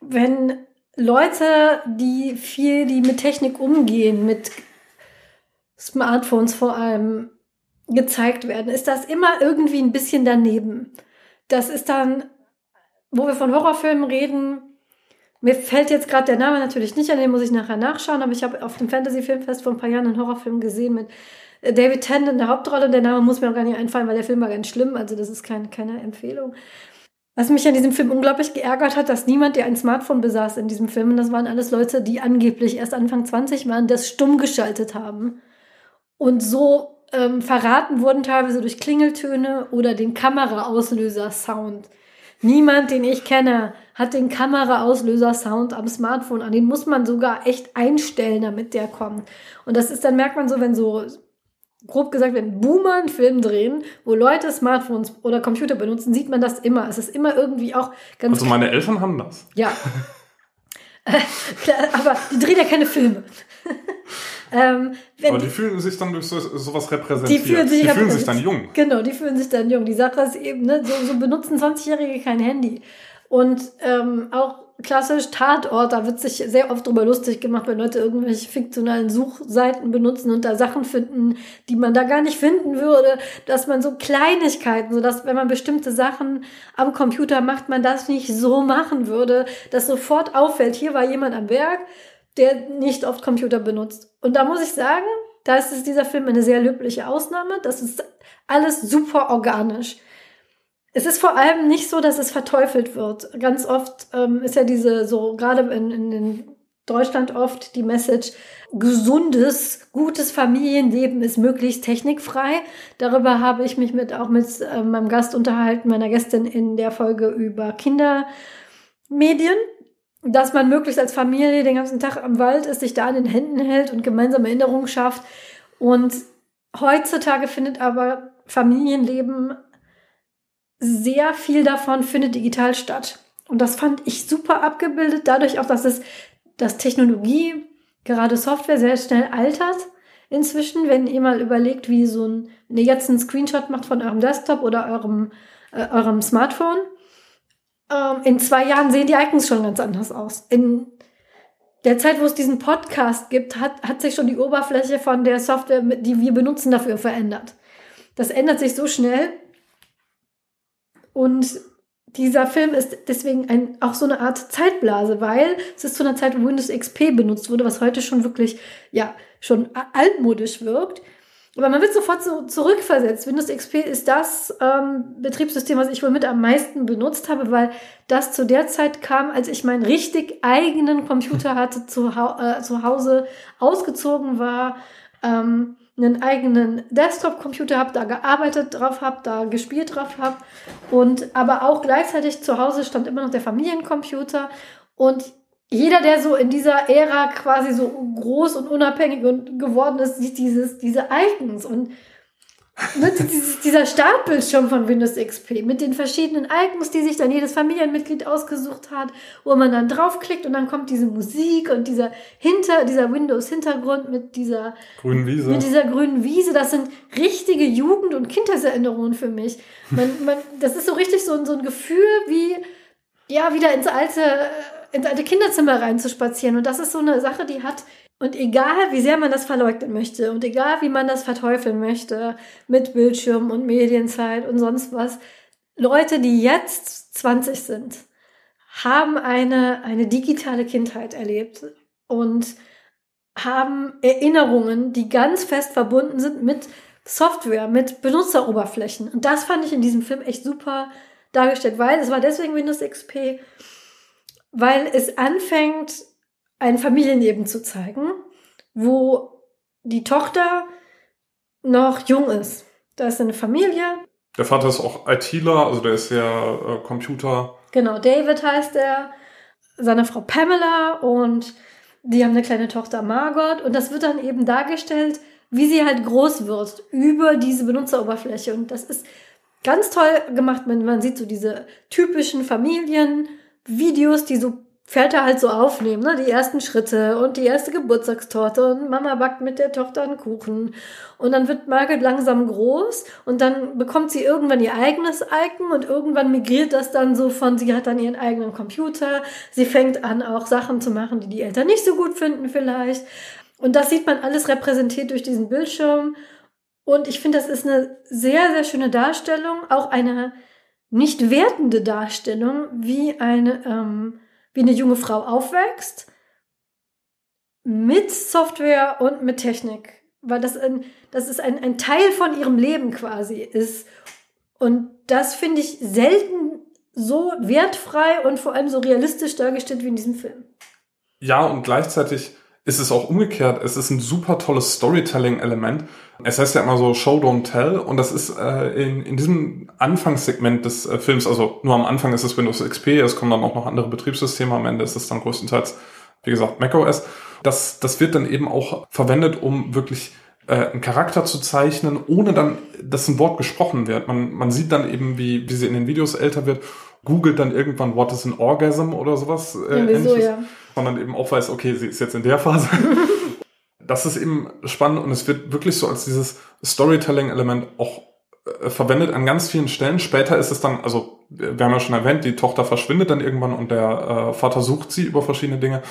wenn Leute, die viel, die mit Technik umgehen, mit Smartphones vor allem gezeigt werden, ist das immer irgendwie ein bisschen daneben. Das ist dann, wo wir von Horrorfilmen reden, mir fällt jetzt gerade der Name natürlich nicht an, den muss ich nachher nachschauen, aber ich habe auf dem Fantasy Filmfest vor ein paar Jahren einen Horrorfilm gesehen mit David Tennant in der Hauptrolle und der Name muss mir auch gar nicht einfallen, weil der Film war ganz schlimm, also das ist kein, keine Empfehlung. Was mich an diesem Film unglaublich geärgert hat, dass niemand, der ein Smartphone besaß in diesem Film, und das waren alles Leute, die angeblich erst Anfang 20 waren, das stumm geschaltet haben. Und so ähm, verraten wurden teilweise durch Klingeltöne oder den Kameraauslöser-Sound. Niemand, den ich kenne, hat den Kameraauslöser-Sound am Smartphone an. Den muss man sogar echt einstellen, damit der kommt. Und das ist, dann merkt man so, wenn so grob gesagt, wenn Boomer einen Film drehen, wo Leute Smartphones oder Computer benutzen, sieht man das immer. Es ist immer irgendwie auch ganz. Also meine Eltern haben das. Ja. aber die drehen ja keine Filme. ähm, aber die, die, fühlen sich dann durch so, sowas repräsentiert. Die fühlen sich, die fühlen sich dann jung. Genau, die fühlen sich dann jung. Die Sache ist eben, ne, so, so benutzen 20-Jährige kein Handy. Und ähm, auch klassisch Tatort, da wird sich sehr oft drüber lustig gemacht, wenn Leute irgendwelche fiktionalen Suchseiten benutzen und da Sachen finden, die man da gar nicht finden würde, dass man so Kleinigkeiten, so dass wenn man bestimmte Sachen am Computer macht, man das nicht so machen würde, dass sofort auffällt, hier war jemand am Werk, der nicht oft Computer benutzt. Und da muss ich sagen, da ist dieser Film eine sehr löbliche Ausnahme. Das ist alles super organisch. Es ist vor allem nicht so, dass es verteufelt wird. Ganz oft ähm, ist ja diese, so gerade in, in, in Deutschland oft die Message, gesundes, gutes Familienleben ist möglichst technikfrei. Darüber habe ich mich mit, auch mit äh, meinem Gast unterhalten, meiner Gästin in der Folge über Kindermedien, dass man möglichst als Familie den ganzen Tag am Wald ist, sich da in den Händen hält und gemeinsame Erinnerungen schafft. Und heutzutage findet aber Familienleben sehr viel davon findet digital statt. Und das fand ich super abgebildet, dadurch auch, dass es, dass Technologie, gerade Software, sehr schnell altert. Inzwischen, wenn ihr mal überlegt, wie so ein, wenn ihr jetzt einen Screenshot macht von eurem Desktop oder eurem, äh, eurem Smartphone, ähm, in zwei Jahren sehen die Icons schon ganz anders aus. In der Zeit, wo es diesen Podcast gibt, hat, hat sich schon die Oberfläche von der Software, die wir benutzen, dafür verändert. Das ändert sich so schnell, und dieser Film ist deswegen ein, auch so eine Art Zeitblase, weil es ist zu einer Zeit, wo Windows XP benutzt wurde, was heute schon wirklich, ja, schon altmodisch wirkt. Aber man wird sofort so zurückversetzt. Windows XP ist das ähm, Betriebssystem, was ich wohl mit am meisten benutzt habe, weil das zu der Zeit kam, als ich meinen richtig eigenen Computer hatte, zu, äh, zu Hause ausgezogen war. Ähm, einen eigenen Desktop-Computer habe, da gearbeitet drauf habe, da gespielt drauf habe und aber auch gleichzeitig zu Hause stand immer noch der Familiencomputer. Und jeder, der so in dieser Ära quasi so groß und unabhängig geworden ist, sieht dieses, diese Icons. Und Ne, dieser Startbildschirm von Windows XP mit den verschiedenen Icons, die sich dann jedes Familienmitglied ausgesucht hat, wo man dann draufklickt und dann kommt diese Musik und dieser hinter dieser Windows Hintergrund mit dieser grünen Wiese. Mit dieser grünen Wiese, das sind richtige Jugend- und Kindheitserinnerungen für mich. Man, man, das ist so richtig so, so ein Gefühl wie ja wieder ins alte ins alte Kinderzimmer reinzuspazieren und das ist so eine Sache, die hat und egal, wie sehr man das verleugnen möchte und egal, wie man das verteufeln möchte mit Bildschirm und Medienzeit und sonst was, Leute, die jetzt 20 sind, haben eine, eine digitale Kindheit erlebt und haben Erinnerungen, die ganz fest verbunden sind mit Software, mit Benutzeroberflächen. Und das fand ich in diesem Film echt super dargestellt, weil es war deswegen Windows XP, weil es anfängt, ein Familienleben zu zeigen, wo die Tochter noch jung ist. Da ist eine Familie. Der Vater ist auch ITler, also der ist ja äh, Computer. Genau, David heißt er, seine Frau Pamela und die haben eine kleine Tochter Margot und das wird dann eben dargestellt, wie sie halt groß wird über diese Benutzeroberfläche und das ist ganz toll gemacht. Man, man sieht so diese typischen Familienvideos, die so Väter halt so aufnehmen, ne? die ersten Schritte und die erste Geburtstagstorte und Mama backt mit der Tochter einen Kuchen. Und dann wird Margaret langsam groß und dann bekommt sie irgendwann ihr eigenes Icon und irgendwann migriert das dann so von, sie hat dann ihren eigenen Computer, sie fängt an auch Sachen zu machen, die die Eltern nicht so gut finden vielleicht. Und das sieht man alles repräsentiert durch diesen Bildschirm. Und ich finde, das ist eine sehr, sehr schöne Darstellung, auch eine nicht wertende Darstellung, wie eine, ähm, wie eine junge Frau aufwächst mit Software und mit Technik. Weil das, ein, das ist ein, ein Teil von ihrem Leben quasi ist. Und das finde ich selten so wertfrei und vor allem so realistisch dargestellt wie in diesem Film. Ja, und gleichzeitig ist es auch umgekehrt. Es ist ein super tolles Storytelling-Element. Es heißt ja immer so Show, Don't Tell. Und das ist äh, in, in diesem Anfangssegment des äh, Films, also nur am Anfang ist es Windows XP, es kommen dann auch noch andere Betriebssysteme, am Ende ist es dann größtenteils, wie gesagt, macOS. Das, das wird dann eben auch verwendet, um wirklich äh, einen Charakter zu zeichnen, ohne dann, dass ein Wort gesprochen wird. Man, man sieht dann eben, wie, wie sie in den Videos älter wird, googelt dann irgendwann, what is an Orgasm oder sowas. Äh, ja, wieso, ja sondern eben auch weiß, okay, sie ist jetzt in der Phase. das ist eben spannend und es wird wirklich so als dieses Storytelling-Element auch äh, verwendet an ganz vielen Stellen. Später ist es dann, also wir haben ja schon erwähnt, die Tochter verschwindet dann irgendwann und der äh, Vater sucht sie über verschiedene Dinge,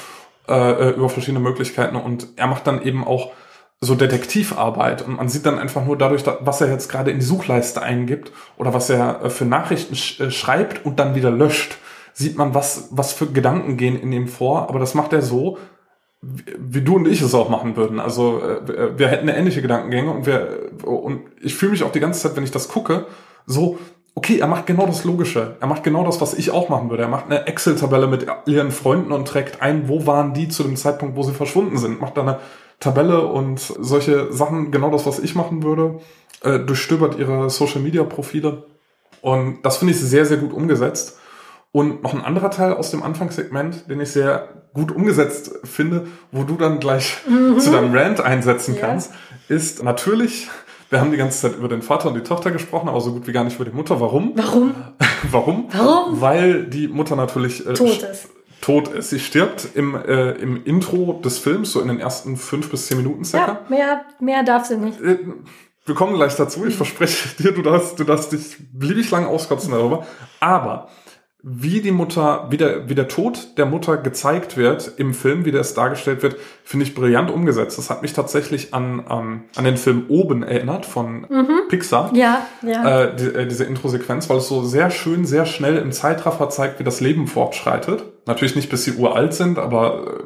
äh, äh über verschiedene Möglichkeiten und er macht dann eben auch so Detektivarbeit und man sieht dann einfach nur dadurch, was er jetzt gerade in die Suchleiste eingibt oder was er äh, für Nachrichten sch äh, schreibt und dann wieder löscht sieht man, was, was für Gedanken gehen in ihm vor, aber das macht er so, wie du und ich es auch machen würden. Also äh, wir hätten eine ähnliche Gedankengänge und wir und ich fühle mich auch die ganze Zeit, wenn ich das gucke, so okay, er macht genau das Logische. Er macht genau das, was ich auch machen würde. Er macht eine Excel-Tabelle mit ihren Freunden und trägt ein, wo waren die zu dem Zeitpunkt, wo sie verschwunden sind. Macht da eine Tabelle und solche Sachen, genau das, was ich machen würde. Äh, durchstöbert ihre Social-Media-Profile. Und das finde ich sehr, sehr gut umgesetzt. Und noch ein anderer Teil aus dem Anfangssegment, den ich sehr gut umgesetzt finde, wo du dann gleich mhm. zu deinem Rant einsetzen ja. kannst, ist natürlich, wir haben die ganze Zeit über den Vater und die Tochter gesprochen, aber so gut wie gar nicht über die Mutter. Warum? Warum? Warum? Warum? Weil die Mutter natürlich äh, tot ist. Tot ist. Sie stirbt im, äh, im Intro des Films, so in den ersten fünf bis zehn Minuten circa. Ja, mehr, mehr darf sie nicht. Äh, wir kommen gleich dazu. Ich verspreche dir, du darfst, du darfst dich beliebig lang auskotzen darüber. Aber wie die Mutter, wie der, wie der Tod der Mutter gezeigt wird im Film, wie das dargestellt wird, finde ich brillant umgesetzt. Das hat mich tatsächlich an, ähm, an den Film Oben erinnert von mhm. Pixar. Ja, ja. Äh, die, äh, diese Intro-Sequenz, weil es so sehr schön, sehr schnell im Zeitraffer zeigt, wie das Leben fortschreitet. Natürlich nicht, bis sie uralt sind, aber äh,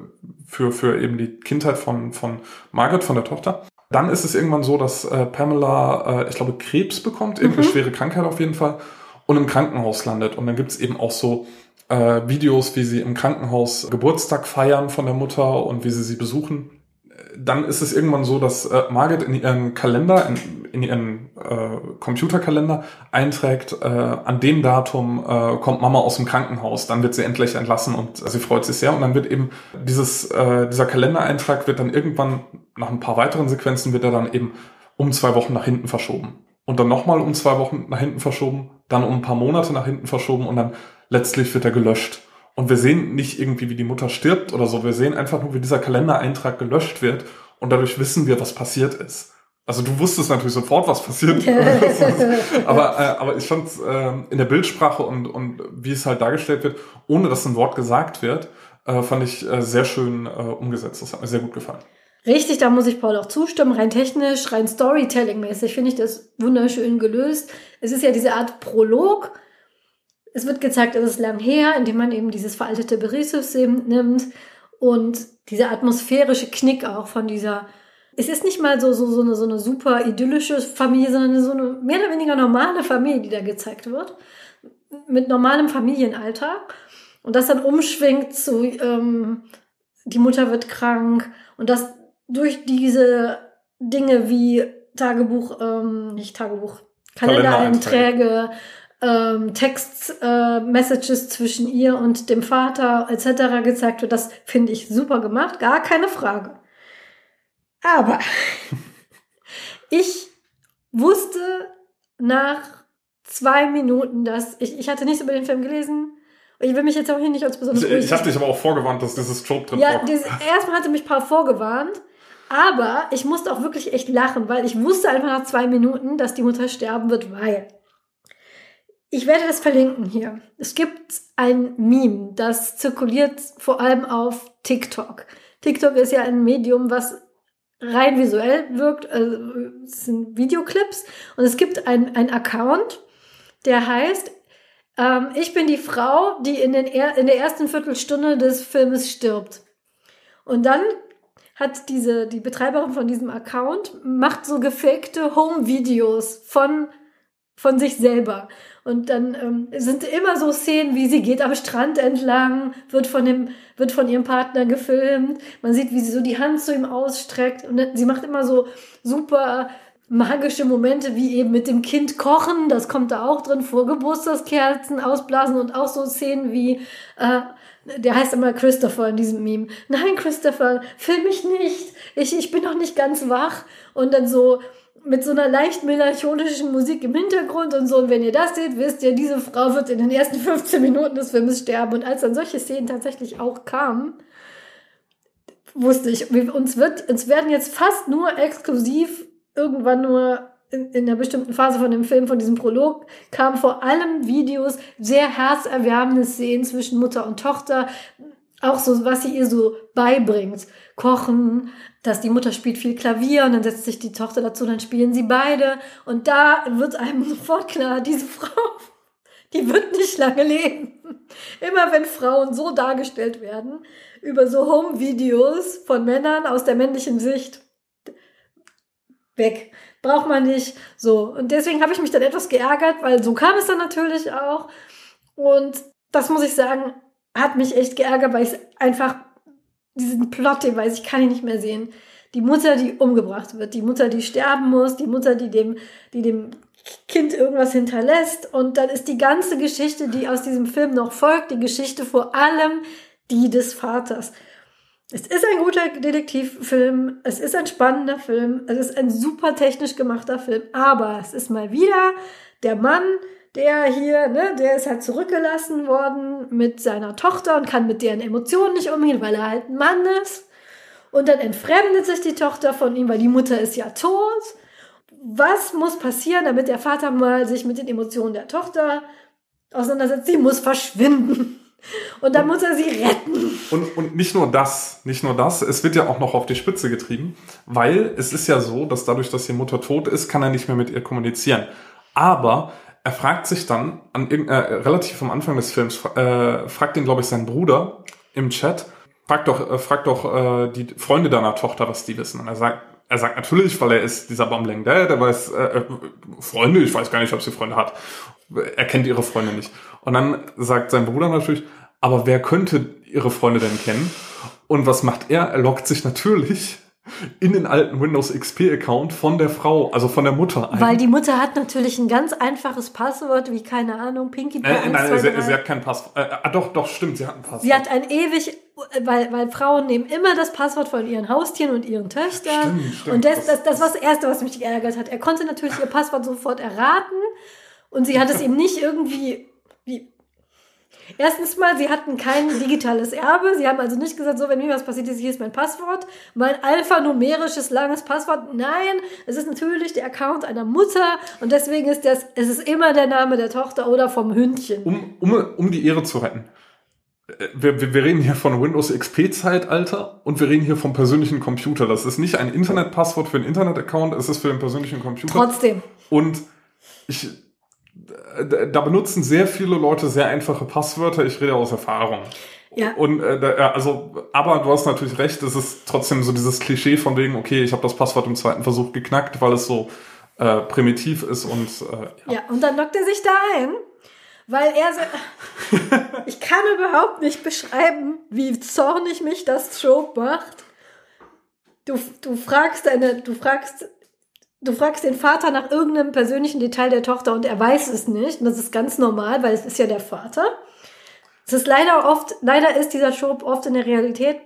für, für eben die Kindheit von, von Margaret, von der Tochter. Dann ist es irgendwann so, dass äh, Pamela, äh, ich glaube, Krebs bekommt, irgendeine mhm. schwere Krankheit auf jeden Fall und im Krankenhaus landet. Und dann gibt's eben auch so äh, Videos, wie sie im Krankenhaus Geburtstag feiern von der Mutter und wie sie sie besuchen. Dann ist es irgendwann so, dass äh, Margaret in ihren Kalender, in, in ihren äh, Computerkalender einträgt, äh, an dem Datum äh, kommt Mama aus dem Krankenhaus, dann wird sie endlich entlassen und sie freut sich sehr. Und dann wird eben dieses, äh, dieser Kalendereintrag wird dann irgendwann nach ein paar weiteren Sequenzen wird er dann eben um zwei Wochen nach hinten verschoben und dann nochmal um zwei Wochen nach hinten verschoben, dann um ein paar Monate nach hinten verschoben und dann letztlich wird er gelöscht. Und wir sehen nicht irgendwie, wie die Mutter stirbt oder so. Wir sehen einfach nur, wie dieser Kalendereintrag gelöscht wird und dadurch wissen wir, was passiert ist. Also du wusstest natürlich sofort, was passiert. aber, äh, aber ich fand äh, in der Bildsprache und, und wie es halt dargestellt wird, ohne dass ein Wort gesagt wird, äh, fand ich äh, sehr schön äh, umgesetzt. Das hat mir sehr gut gefallen. Richtig, da muss ich Paul auch zustimmen. Rein technisch, rein Storytelling-mäßig finde ich das wunderschön gelöst. Es ist ja diese Art Prolog. Es wird gezeigt, es ist lang her, indem man eben dieses veraltete Berichtssystem nimmt und dieser atmosphärische Knick auch von dieser es ist nicht mal so, so, so, eine, so eine super idyllische Familie, sondern so eine mehr oder weniger normale Familie, die da gezeigt wird. Mit normalem Familienalltag. Und das dann umschwingt zu, ähm, die Mutter wird krank und das durch diese Dinge wie Tagebuch, ähm, nicht Tagebuch, Kalendereinträge, ähm, Text-Messages äh, zwischen ihr und dem Vater etc. gezeigt wird. Das finde ich super gemacht, gar keine Frage. Aber ich wusste nach zwei Minuten, dass ich, ich hatte nichts über den Film gelesen. Ich will mich jetzt auch hier nicht als besonders. Ich, ich habe dich aber auch vorgewarnt, dass dieses Trope drin Ja, dieses, erstmal hatte mich Paul vorgewarnt. Aber ich musste auch wirklich echt lachen, weil ich wusste einfach nach zwei Minuten, dass die Mutter sterben wird, weil. Ich werde das verlinken hier. Es gibt ein Meme, das zirkuliert vor allem auf TikTok. TikTok ist ja ein Medium, was rein visuell wirkt. Also es sind Videoclips. Und es gibt ein Account, der heißt, ähm, ich bin die Frau, die in, den er in der ersten Viertelstunde des Filmes stirbt. Und dann hat diese, die Betreiberin von diesem Account, macht so gefakte Home-Videos von, von sich selber. Und dann ähm, sind immer so Szenen, wie sie geht am Strand entlang, wird von dem, wird von ihrem Partner gefilmt. Man sieht, wie sie so die Hand zu ihm ausstreckt. Und sie macht immer so super magische Momente, wie eben mit dem Kind kochen, das kommt da auch drin vor, Geburtstagskerzen ausblasen und auch so Szenen wie, äh, der heißt immer Christopher in diesem Meme. Nein, Christopher, film mich nicht. Ich, ich bin noch nicht ganz wach. Und dann so mit so einer leicht melancholischen Musik im Hintergrund und so. Und wenn ihr das seht, wisst ihr, diese Frau wird in den ersten 15 Minuten des Films sterben. Und als dann solche Szenen tatsächlich auch kamen, wusste ich, uns wird, uns werden jetzt fast nur exklusiv irgendwann nur in, in einer bestimmten Phase von dem Film, von diesem Prolog, kamen vor allem Videos, sehr herzerwärmende Szenen zwischen Mutter und Tochter, auch so, was sie ihr so beibringt. Kochen, dass die Mutter spielt viel Klavier und dann setzt sich die Tochter dazu, dann spielen sie beide. Und da wird einem sofort klar, diese Frau, die wird nicht lange leben. Immer wenn Frauen so dargestellt werden, über so Home-Videos von Männern aus der männlichen Sicht, weg. Braucht man nicht. So. Und deswegen habe ich mich dann etwas geärgert, weil so kam es dann natürlich auch. Und das muss ich sagen, hat mich echt geärgert, weil ich einfach diesen Plot, den weiß ich, kann ich nicht mehr sehen. Die Mutter, die umgebracht wird, die Mutter, die sterben muss, die Mutter, die dem, die dem Kind irgendwas hinterlässt. Und dann ist die ganze Geschichte, die aus diesem Film noch folgt, die Geschichte vor allem die des Vaters. Es ist ein guter Detektivfilm, es ist ein spannender Film, es ist ein super technisch gemachter Film, aber es ist mal wieder der Mann, der hier, ne, der ist halt zurückgelassen worden mit seiner Tochter und kann mit deren Emotionen nicht umgehen, weil er halt ein Mann ist. Und dann entfremdet sich die Tochter von ihm, weil die Mutter ist ja tot. Was muss passieren, damit der Vater mal sich mit den Emotionen der Tochter auseinandersetzt? Sie muss verschwinden. Und dann muss er sie retten. Und, und nicht nur das, nicht nur das, es wird ja auch noch auf die Spitze getrieben, weil es ist ja so, dass dadurch, dass die Mutter tot ist, kann er nicht mehr mit ihr kommunizieren. Aber er fragt sich dann, an, äh, relativ am Anfang des Films, äh, fragt ihn, glaube ich, sein Bruder im Chat, fragt doch, äh, fragt doch äh, die Freunde deiner Tochter, was die wissen. Und er sagt, er sagt natürlich, weil er ist dieser Bumbling Dad, er weiß, äh, äh, Freunde, ich weiß gar nicht, ob sie Freunde hat. Er kennt ihre Freunde nicht. Und dann sagt sein Bruder natürlich, aber wer könnte ihre Freunde denn kennen? Und was macht er? Er lockt sich natürlich in den alten Windows XP-Account von der Frau, also von der Mutter ein. Weil die Mutter hat natürlich ein ganz einfaches Passwort, wie keine Ahnung, Pinky Pie. Äh, nein, sie, sie, hat kein Passwort. Äh, ah, doch, doch, stimmt, sie hat ein Passwort. Sie hat ein ewig, weil, weil Frauen nehmen immer das Passwort von ihren Haustieren und ihren Töchtern. Stimmt, stimmt. Und das, das, das war das Erste, was mich geärgert hat. Er konnte natürlich ihr Passwort sofort erraten und sie hat es ihm nicht irgendwie wie Erstens mal, sie hatten kein digitales Erbe. Sie haben also nicht gesagt, so, wenn mir was passiert ist, hier ist mein Passwort. Mein alphanumerisches langes Passwort. Nein, es ist natürlich der Account einer Mutter und deswegen ist das, es ist immer der Name der Tochter oder vom Hündchen. Um, um, um die Ehre zu retten. Äh, wir, wir, wir reden hier von Windows XP-Zeitalter und wir reden hier vom persönlichen Computer. Das ist nicht ein Internetpasswort für einen Internet-Account, es ist für den persönlichen Computer. Trotzdem. Und ich, da benutzen sehr viele Leute sehr einfache Passwörter. Ich rede aus Erfahrung. Ja. Und äh, also, aber du hast natürlich recht, es ist trotzdem so dieses Klischee von wegen, okay, ich habe das Passwort im zweiten Versuch geknackt, weil es so äh, primitiv ist und äh, ja. ja, und dann lockt er sich da ein, weil er so, ich kann überhaupt nicht beschreiben, wie zornig mich das Trope macht. du, du fragst deine, du fragst, du fragst den Vater nach irgendeinem persönlichen Detail der Tochter und er weiß es nicht. Und das ist ganz normal, weil es ist ja der Vater. Es ist leider oft, leider ist dieser Trope oft in der Realität.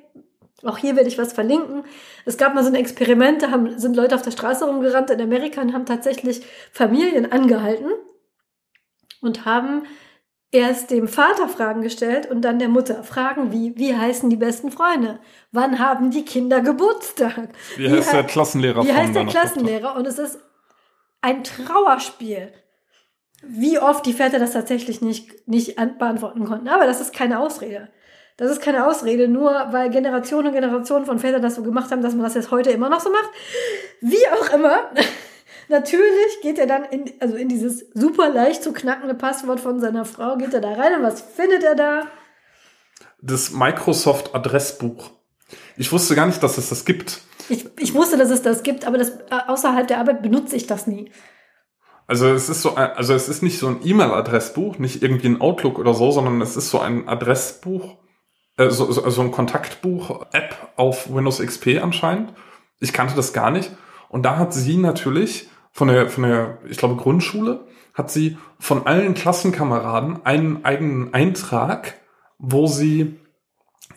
Auch hier werde ich was verlinken. Es gab mal so ein Experiment, da haben, sind Leute auf der Straße rumgerannt in Amerika und haben tatsächlich Familien angehalten und haben erst dem Vater Fragen gestellt und dann der Mutter. Fragen wie, wie heißen die besten Freunde? Wann haben die Kinder Geburtstag? Wie heißt der Klassenlehrer Wie heißt der Klassenlehrer? Und es ist ein Trauerspiel. Wie oft die Väter das tatsächlich nicht, nicht an- beantworten konnten. Aber das ist keine Ausrede. Das ist keine Ausrede, nur weil Generationen und Generationen von Vätern das so gemacht haben, dass man das jetzt heute immer noch so macht. Wie auch immer. Natürlich geht er dann in, also in dieses super leicht zu knackende Passwort von seiner Frau, geht er da rein und was findet er da? Das Microsoft Adressbuch. Ich wusste gar nicht, dass es das gibt. Ich, ich wusste, dass es das gibt, aber das, äh, außerhalb der Arbeit benutze ich das nie. Also es ist so, ein, also es ist nicht so ein E-Mail-Adressbuch, nicht irgendwie ein Outlook oder so, sondern es ist so ein Adressbuch, äh, so, so, so ein Kontaktbuch-App auf Windows XP anscheinend. Ich kannte das gar nicht. Und da hat sie natürlich von der, von der, ich glaube, Grundschule, hat sie von allen Klassenkameraden einen eigenen Eintrag, wo sie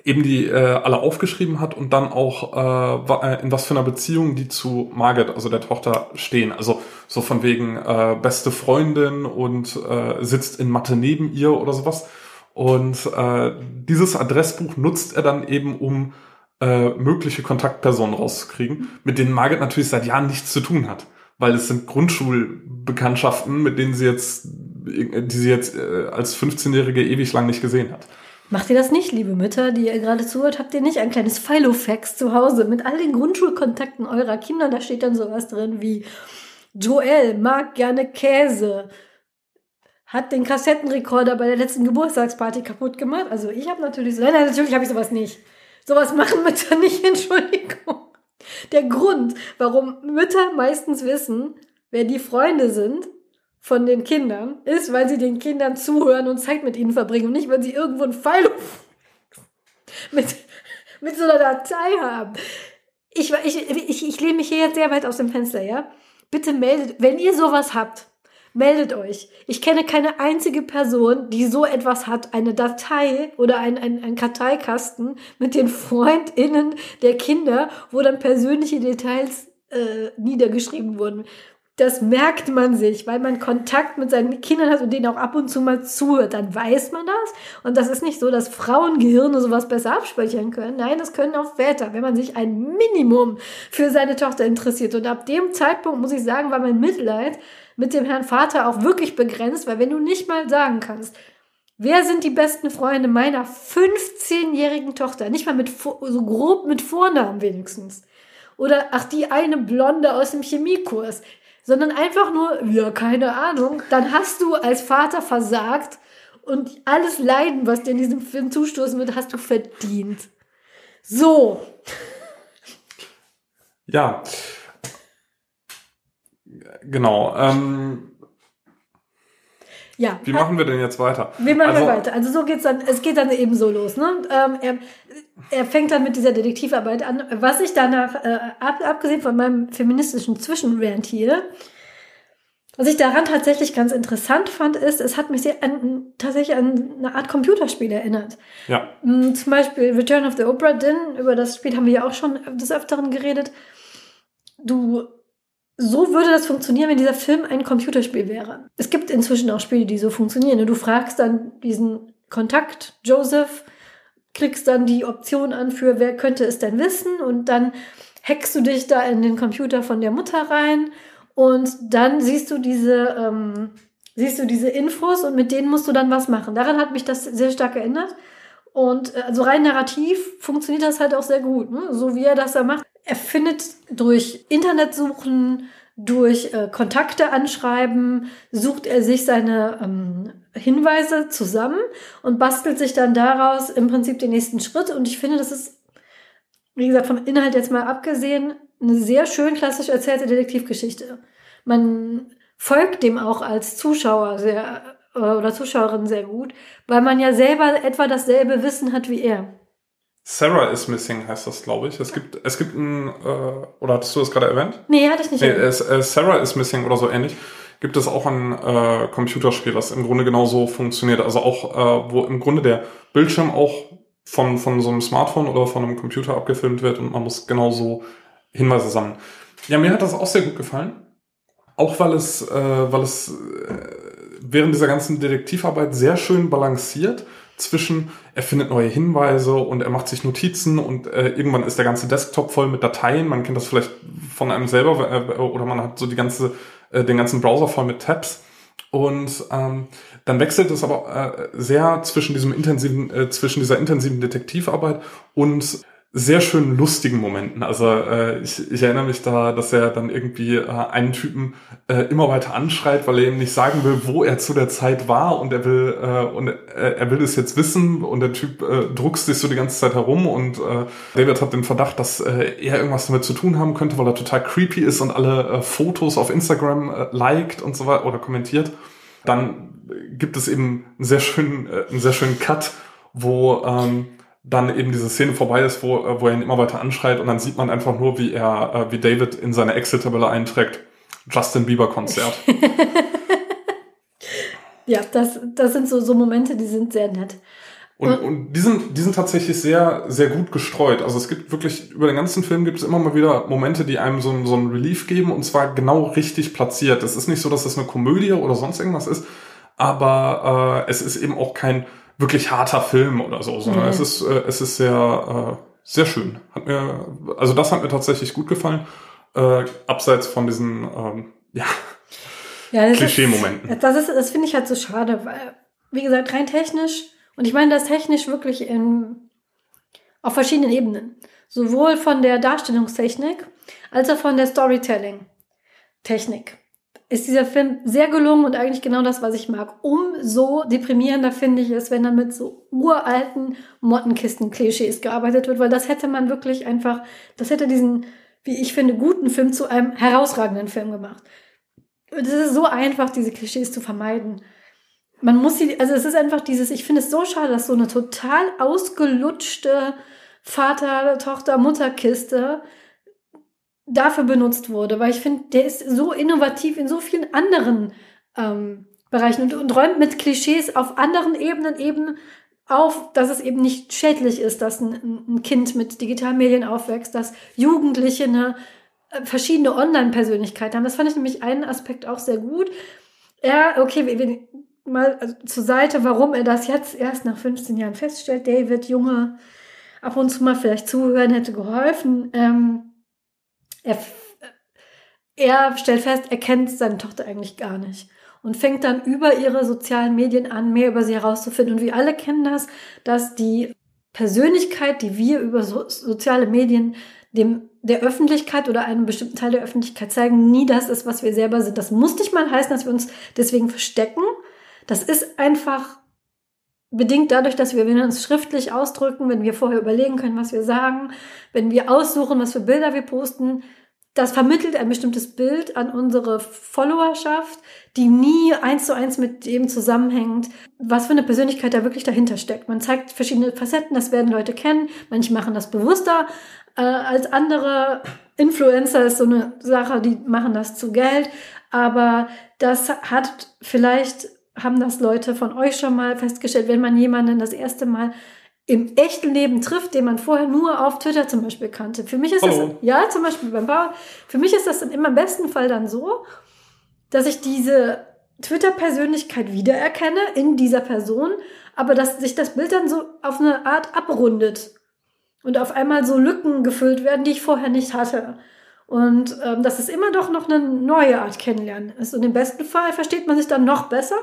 eben die äh, alle aufgeschrieben hat und dann auch äh, äh, in was für einer Beziehung die zu Margaret, also der Tochter, stehen. Also so von wegen äh, beste Freundin und äh, sitzt in Mathe neben ihr oder sowas. Und äh, dieses Adressbuch nutzt er dann eben, um äh, mögliche Kontaktpersonen rauszukriegen, mit denen Margaret natürlich seit Jahren nichts zu tun hat. Weil es sind Grundschulbekanntschaften, mit denen sie jetzt, die sie jetzt äh, als 15-Jährige ewig lang nicht gesehen hat. Macht ihr das nicht, liebe Mütter, die ihr gerade zuhört? Habt ihr nicht ein kleines Filofax zu Hause mit all den Grundschulkontakten eurer Kinder? Da steht dann sowas drin wie Joel mag gerne Käse, hat den Kassettenrekorder bei der letzten Geburtstagsparty kaputt gemacht. Also ich habe natürlich nein, nein, natürlich habe ich sowas nicht. Sowas machen Mütter nicht, Entschuldigung. Der Grund, warum Mütter meistens wissen, wer die Freunde sind von den Kindern, ist, weil sie den Kindern zuhören und Zeit mit ihnen verbringen und nicht, weil sie irgendwo ein Pfeil mit, mit so einer Datei haben. Ich, ich, ich, ich lehne mich hier jetzt sehr weit aus dem Fenster, ja? Bitte meldet, wenn ihr sowas habt, meldet euch. Ich kenne keine einzige Person, die so etwas hat, eine Datei oder ein, ein, ein Karteikasten mit den FreundInnen der Kinder, wo dann persönliche Details äh, niedergeschrieben wurden. Das merkt man sich, weil man Kontakt mit seinen Kindern hat und denen auch ab und zu mal zuhört. Dann weiß man das. Und das ist nicht so, dass Frauengehirne sowas besser abspeichern können. Nein, das können auch Väter, wenn man sich ein Minimum für seine Tochter interessiert. Und ab dem Zeitpunkt, muss ich sagen, war mein Mitleid mit dem Herrn Vater auch wirklich begrenzt, weil wenn du nicht mal sagen kannst, wer sind die besten Freunde meiner 15-jährigen Tochter, nicht mal mit so grob mit Vornamen wenigstens, oder ach die eine Blonde aus dem Chemiekurs, sondern einfach nur, ja, keine Ahnung, dann hast du als Vater versagt und alles Leiden, was dir in diesem Film zustoßen wird, hast du verdient. So, Ja. Genau. Ähm, ja. wie machen wir denn jetzt weiter? Wir machen Also- weiter. Also so geht's dann, es geht dann eben so los. Ne? Ähm, er, er fängt dann mit dieser Detektivarbeit an. Was ich danach, äh, ab, abgesehen von meinem feministischen Zwischenrant hier, was ich daran tatsächlich ganz interessant fand, ist, es hat mich sehr an, tatsächlich an eine Art Computerspiel erinnert. Ja. Mm, Zum Beispiel Return of the Obra Dinn, über das Spiel haben wir ja auch schon des Öfteren geredet. Du, so würde das funktionieren, wenn dieser Film ein Computerspiel wäre. Es gibt inzwischen auch Spiele, die so funktionieren. Du fragst dann diesen Kontakt, Joseph, klickst dann die Option an für wer könnte es denn wissen und dann hackst du dich da in den Computer von der Mutter rein und dann siehst du diese, ähm, siehst du diese Infos und mit denen musst du dann was machen. Daran hat mich das sehr stark erinnert. Und also rein narrativ funktioniert das halt auch sehr gut, ne? so wie er das da macht. Er findet durch Internetsuchen, durch äh, Kontakte anschreiben, sucht er sich seine ähm, Hinweise zusammen und bastelt sich dann daraus im Prinzip den nächsten Schritt. Und ich finde, das ist, wie gesagt, vom Inhalt jetzt mal abgesehen, eine sehr schön klassisch erzählte Detektivgeschichte. Man folgt dem auch als Zuschauer sehr äh, oder Zuschauerin sehr gut, weil man ja selber etwa dasselbe Wissen hat wie er. Sarah is Missing heißt das, glaube ich. Es gibt, es gibt ein, äh, oder hattest du das gerade erwähnt? Nee, hatte ich nicht Nee, es, äh, Sarah is Missing oder so ähnlich. Gibt es auch ein äh, Computerspiel, das im Grunde genauso funktioniert. Also auch, äh, wo im Grunde der Bildschirm auch von, von so einem Smartphone oder von einem Computer abgefilmt wird und man muss genauso Hinweise sammeln. Ja, mir hat das auch sehr gut gefallen. Auch weil es, äh, weil es äh, während dieser ganzen Detektivarbeit sehr schön balanciert zwischen, er findet neue Hinweise und er macht sich Notizen und äh, irgendwann ist der ganze Desktop voll mit Dateien. Man kennt das vielleicht von einem selber äh, oder man hat so die ganze, äh, den ganzen Browser voll mit Tabs. Und ähm, dann wechselt es aber äh, sehr zwischen diesem intensiven, äh, zwischen dieser intensiven Detektivarbeit und sehr schön lustigen Momenten. Also äh, ich, ich erinnere mich da, dass er dann irgendwie äh, einen Typen äh, immer weiter anschreit, weil er ihm nicht sagen will, wo er zu der Zeit war und er will äh, und äh, er will es jetzt wissen und der Typ äh, druckst sich so die ganze Zeit herum und äh, David hat den Verdacht, dass äh, er irgendwas damit zu tun haben könnte, weil er total creepy ist und alle äh, Fotos auf Instagram äh, liked und so weiter oder kommentiert. Dann gibt es eben einen sehr schönen, äh, einen sehr schönen Cut, wo ähm, dann eben diese Szene vorbei ist, wo, äh, wo er ihn immer weiter anschreit und dann sieht man einfach nur, wie er, äh, wie David in seine Excel-Tabelle einträgt, Justin Bieber Konzert. Ja, das, das sind so, so Momente, die sind sehr nett. Und, und die, sind, die sind tatsächlich sehr, sehr gut gestreut. Also es gibt wirklich, über den ganzen Film gibt es immer mal wieder Momente, die einem so, ein- so ein Relief geben und zwar genau richtig platziert. Es ist nicht so, dass es eine Komödie oder sonst irgendwas ist, aber äh, es ist eben auch kein wirklich harter Film oder so, sondern Nee. es ist, äh, es ist sehr, äh, sehr schön. Hat mir, also das hat mir tatsächlich gut gefallen. Äh, abseits von diesen, ähm, ja, Ja, das Klischee-Momenten. Das ist, das finde ich halt so schade, weil, wie gesagt, rein technisch, und ich meine das technisch wirklich in, auf verschiedenen Ebenen. Sowohl von der Darstellungstechnik als auch von der Storytelling-Technik ist dieser Film sehr gelungen und eigentlich genau das, was ich mag. Umso deprimierender finde ich es, wenn dann mit so uralten Mottenkisten-Klischees gearbeitet wird, weil das hätte man wirklich einfach, das hätte diesen, wie ich finde, guten Film zu einem herausragenden Film gemacht. Und Es ist so einfach, diese Klischees zu vermeiden. Man muss sie, also es ist einfach dieses, ich finde es so schade, dass so eine total ausgelutschte Vater-Tochter-Mutter-Kiste dafür benutzt wurde, weil ich finde, der ist so innovativ in so vielen anderen ähm, Bereichen und, und räumt mit Klischees auf anderen Ebenen eben auf, dass es eben nicht schädlich ist, dass ein, ein Kind mit digitalen Medien aufwächst, dass Jugendliche eine äh, verschiedene Online-Persönlichkeiten haben. Das fand ich nämlich einen Aspekt auch sehr gut. Ja, okay, wir, wir mal also zur Seite, warum er das jetzt erst nach 15 Jahren feststellt. David, Junge, ab und zu mal vielleicht zuhören hätte geholfen. Ähm, er, er stellt fest, er kennt seine Tochter eigentlich gar nicht und fängt dann über ihre sozialen Medien an, mehr über sie herauszufinden. Und wir alle kennen das, dass die Persönlichkeit, die wir über so, soziale Medien dem der Öffentlichkeit oder einem bestimmten Teil der Öffentlichkeit zeigen, nie das ist, was wir selber sind. Das muss nicht mal heißen, dass wir uns deswegen verstecken. Das ist einfach bedingt dadurch, dass wir, wenn wir uns schriftlich ausdrücken, wenn wir vorher überlegen können, was wir sagen, wenn wir aussuchen, was für Bilder wir posten, das vermittelt ein bestimmtes Bild an unsere Followerschaft, die nie eins zu eins mit dem zusammenhängt, was für eine Persönlichkeit da wirklich dahinter steckt. Man zeigt verschiedene Facetten, das werden Leute kennen. Manche machen das bewusster äh, als andere. Influencer ist so eine Sache, die machen das zu Geld. Aber das hat vielleicht, haben das Leute von euch schon mal festgestellt, wenn man jemanden das erste Mal im echten Leben trifft, den man vorher nur auf Twitter zum Beispiel kannte. Für mich ist Hallo. das, ja, zum Beispiel beim Bauer, für mich ist das dann immer im besten Fall dann so, dass ich diese Twitter-Persönlichkeit wiedererkenne in dieser Person, aber dass sich das Bild dann so auf eine Art abrundet und auf einmal so Lücken gefüllt werden, die ich vorher nicht hatte. Und ähm, dass es immer doch noch eine neue Art kennenlernen ist. Und im besten Fall versteht man sich dann noch besser.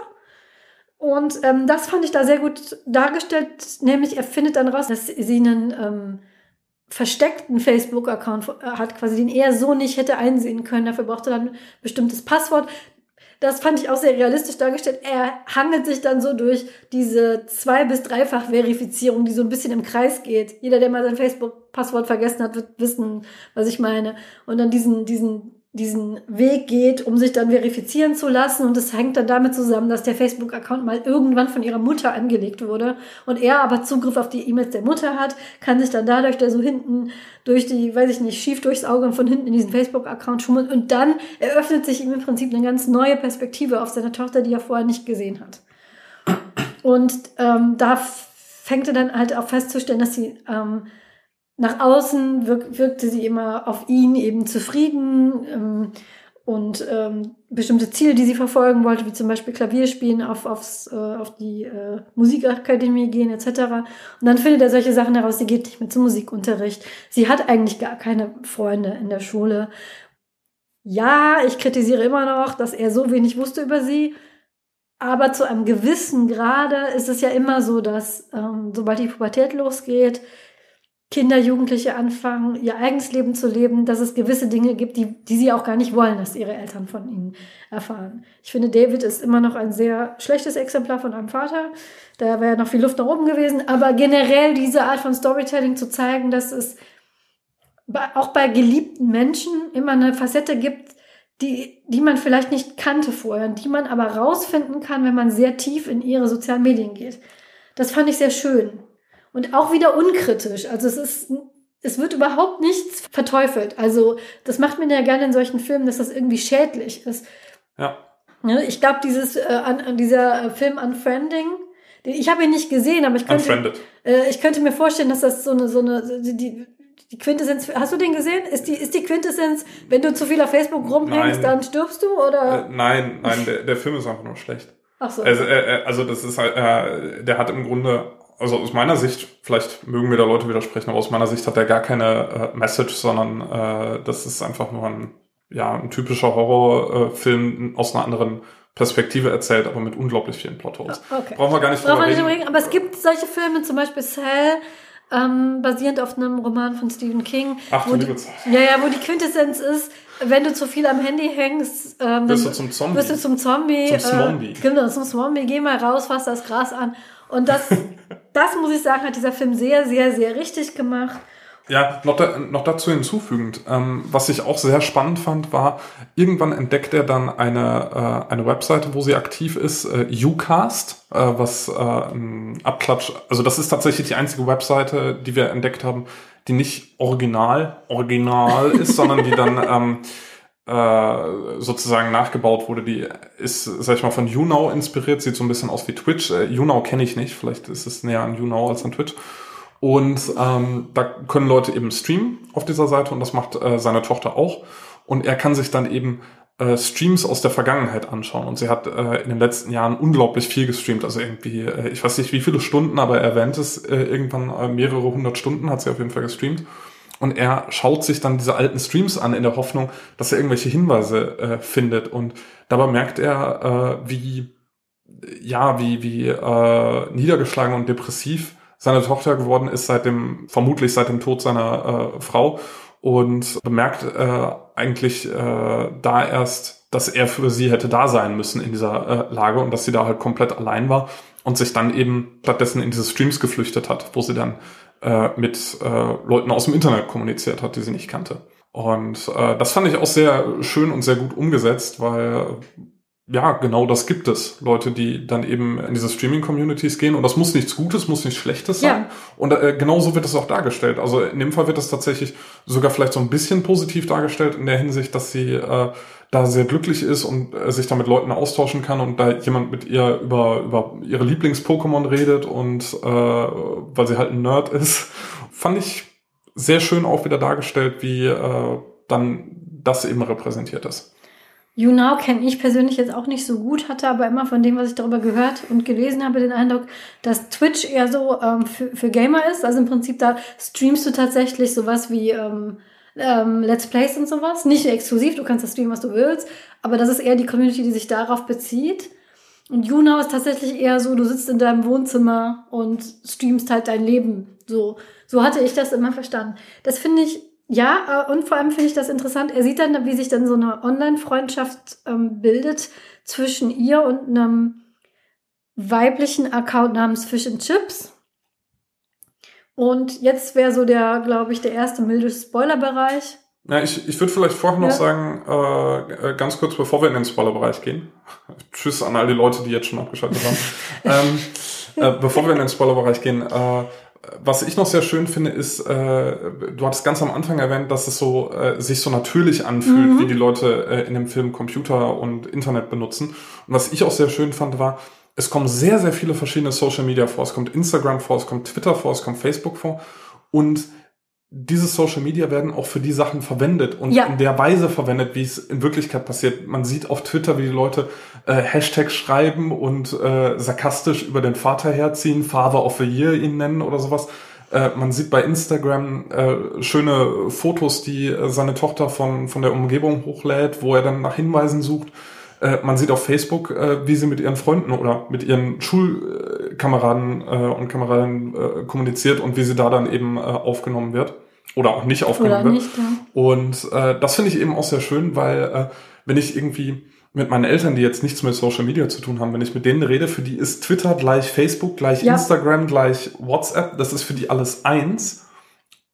Und ähm, das fand ich da sehr gut dargestellt, nämlich er findet dann raus, dass sie einen ähm, versteckten Facebook-Account hat, quasi den er so nicht hätte einsehen können. Dafür brauchte er dann ein bestimmtes Passwort. Das fand ich auch sehr realistisch dargestellt. Er hangelt sich dann so durch diese zwei- bis dreifach Verifizierung, die so ein bisschen im Kreis geht. Jeder, der mal sein Facebook-Passwort vergessen hat, wird wissen, was ich meine. Und dann diesen, diesen diesen Weg geht, um sich dann verifizieren zu lassen. Und es hängt dann damit zusammen, dass der Facebook-Account mal irgendwann von ihrer Mutter angelegt wurde und er aber Zugriff auf die E-Mails der Mutter hat, kann sich dann dadurch da so hinten durch die, weiß ich nicht, schief durchs Auge und von hinten in diesen Facebook-Account schummeln. Und dann eröffnet sich ihm im Prinzip eine ganz neue Perspektive auf seine Tochter, die er vorher nicht gesehen hat. Und ähm, da fängt er dann halt auch festzustellen, dass sie ähm, nach außen wirk wirkte sie immer auf ihn eben zufrieden ähm, und ähm, bestimmte Ziele, die sie verfolgen wollte, wie zum Beispiel Klavierspielen, auf, aufs, äh, auf die äh, Musikakademie gehen etc. Und dann findet er solche Sachen heraus, sie geht nicht mehr zum Musikunterricht. Sie hat eigentlich gar keine Freunde in der Schule. Ja, ich kritisiere immer noch, dass er so wenig wusste über sie. Aber zu einem gewissen Grade ist es ja immer so, dass ähm, sobald die Pubertät losgeht, Kinder, Jugendliche anfangen, ihr eigenes Leben zu leben, dass es gewisse Dinge gibt, die, die sie auch gar nicht wollen, dass ihre Eltern von ihnen erfahren. Ich finde, David ist immer noch ein sehr schlechtes Exemplar von einem Vater. Da wäre noch viel Luft nach oben gewesen. Aber generell diese Art von Storytelling zu zeigen, dass es auch bei geliebten Menschen immer eine Facette gibt, die, die man vielleicht nicht kannte vorher, die man aber rausfinden kann, wenn man sehr tief in ihre sozialen Medien geht. Das fand ich sehr schön. Und auch wieder unkritisch. Also es ist, es wird überhaupt nichts verteufelt. Also das macht man ja gerne in solchen Filmen, dass das irgendwie schädlich ist. Ja. Ne, ich glaube, dieses, äh, an, dieser Film Unfriending, ich habe ihn nicht gesehen, aber ich könnte, äh, ich könnte mir vorstellen, dass das so eine, so eine, die, die Quintessenz, hast du den gesehen? Ist die, ist die Quintessenz, wenn du zu viel auf Facebook rumhängst, nein. dann stirbst du, oder? Äh, nein, nein, der, der Film ist einfach nur schlecht. Ach so. Also, äh, äh also das ist halt, äh, der hat im Grunde also aus meiner Sicht, vielleicht mögen mir da Leute widersprechen, aber aus meiner Sicht hat er gar keine äh, Message, sondern äh, das ist einfach nur ein, ja, ein typischer Horrorfilm äh, aus einer anderen Perspektive erzählt, aber mit unglaublich vielen Plotholes. Ah, okay. Brauchen wir gar nicht drüber reden. reden. Aber es gibt solche Filme, zum Beispiel Cell, ähm, basierend auf einem Roman von Stephen King. Ach, wo die, ja, ja, wo die Quintessenz ist, wenn du zu viel am Handy hängst, ähm, dann wirst du zum Zombie. Wirst du zum Zombie. Zum Zombie. Äh, genau, zum Zombie. Geh mal raus, fass das Gras an. Und das, das muss ich sagen, hat dieser Film sehr, sehr, sehr richtig gemacht. Ja, noch, da, noch dazu hinzufügend, ähm, was ich auch sehr spannend fand, war, irgendwann entdeckt er dann eine, äh, eine Webseite, wo sie aktiv ist, äh, Ucast, äh, was äh, Abklatsch, also das ist tatsächlich die einzige Webseite, die wir entdeckt haben, die nicht original, original ist, sondern die dann ähm, äh, sozusagen nachgebaut wurde, die ist, sag ich mal, von YouNow inspiriert, sieht so ein bisschen aus wie Twitch. Äh, YouNow kenne ich nicht, vielleicht ist es näher an YouNow als an Twitch. Und ähm, da können Leute eben streamen auf dieser Seite und das macht äh, seine Tochter auch. Und er kann sich dann eben äh, Streams aus der Vergangenheit anschauen. Und sie hat äh, in den letzten Jahren unglaublich viel gestreamt. Also irgendwie, äh, ich weiß nicht wie viele Stunden, aber er erwähnt es äh, irgendwann äh, mehrere hundert Stunden hat sie auf jeden Fall gestreamt und er schaut sich dann diese alten Streams an in der Hoffnung, dass er irgendwelche Hinweise äh, findet. Und dabei merkt er, äh, wie ja, wie wie äh, niedergeschlagen und depressiv seine Tochter geworden ist seit dem vermutlich seit dem Tod seiner äh, Frau. Und bemerkt äh, eigentlich äh, da erst, dass er für sie hätte da sein müssen in dieser äh, Lage und dass sie da halt komplett allein war und sich dann eben stattdessen in diese Streams geflüchtet hat, wo sie dann äh, mit äh, Leuten aus dem Internet kommuniziert hat, die sie nicht kannte. Und äh, das fand ich auch sehr schön und sehr gut umgesetzt, weil ja, genau das gibt es. Leute, die dann eben in diese Streaming-Communities gehen. Und das muss nichts Gutes, muss nichts Schlechtes sein. Ja. Und äh, genauso wird es auch dargestellt. Also in dem Fall wird es tatsächlich sogar vielleicht so ein bisschen positiv dargestellt in der Hinsicht, dass sie äh, da sehr glücklich ist und äh, sich da mit Leuten austauschen kann und da jemand mit ihr über, über ihre Lieblings-Pokémon redet und äh, weil sie halt ein Nerd ist, fand ich sehr schön auch wieder dargestellt, wie äh, dann das eben repräsentiert ist. YouNow kenne ich persönlich jetzt auch nicht so gut, hatte aber immer von dem, was ich darüber gehört und gelesen habe, den Eindruck, dass Twitch eher so ähm, für, für Gamer ist. Also im Prinzip da streamst du tatsächlich sowas wie ähm, ähm, Let's Plays und sowas. Nicht exklusiv, du kannst das streamen, was du willst, aber das ist eher die Community, die sich darauf bezieht. Und YouNow ist tatsächlich eher so, du sitzt in deinem Wohnzimmer und streamst halt dein Leben. So, so hatte ich das immer verstanden. Das finde ich, ja, äh, und vor allem finde ich das interessant. Er sieht dann, wie sich dann so eine Online-Freundschaft ähm, bildet zwischen ihr und einem weiblichen Account namens Fish and Chips. Und jetzt wäre so der, glaube ich, der erste milde Spoilerbereich. Ja, ich, ich würde vielleicht vorher noch ja. sagen, äh, äh, ganz kurz, bevor wir in den Spoilerbereich gehen. Tschüss an all die Leute, die jetzt schon abgeschaltet haben. ähm, äh, bevor wir in den Spoilerbereich gehen, äh, was ich noch sehr schön finde, ist, äh, du hattest ganz am Anfang erwähnt, dass es so äh, sich so natürlich anfühlt, mhm. wie die Leute äh, in dem Film Computer und Internet benutzen. Und was ich auch sehr schön fand, war, es kommen sehr, sehr viele verschiedene Social Media vor. Es kommt Instagram vor, es kommt Twitter vor, es kommt Facebook vor. Und diese Social Media werden auch für die Sachen verwendet und ja. in der Weise verwendet, wie es in Wirklichkeit passiert. Man sieht auf Twitter, wie die Leute äh, Hashtags schreiben und äh, sarkastisch über den Vater herziehen, Father of the Year ihn nennen oder sowas. Äh, man sieht bei Instagram äh, schöne Fotos, die äh, seine Tochter von, von der Umgebung hochlädt, wo er dann nach Hinweisen sucht. Äh, man sieht auf Facebook, äh, wie sie mit ihren Freunden oder mit ihren Schulkameraden äh, und Kameradinnen äh, kommuniziert und wie sie da dann eben äh, aufgenommen wird oder auch nicht aufgenommen wird. Nicht, ja. Und das finde ich eben auch sehr schön, weil wenn ich irgendwie mit meinen Eltern, die jetzt nichts mit Social Media zu tun haben, wenn ich mit denen rede, für die ist Twitter gleich Facebook, gleich ja. Instagram, gleich WhatsApp, das ist für die alles eins.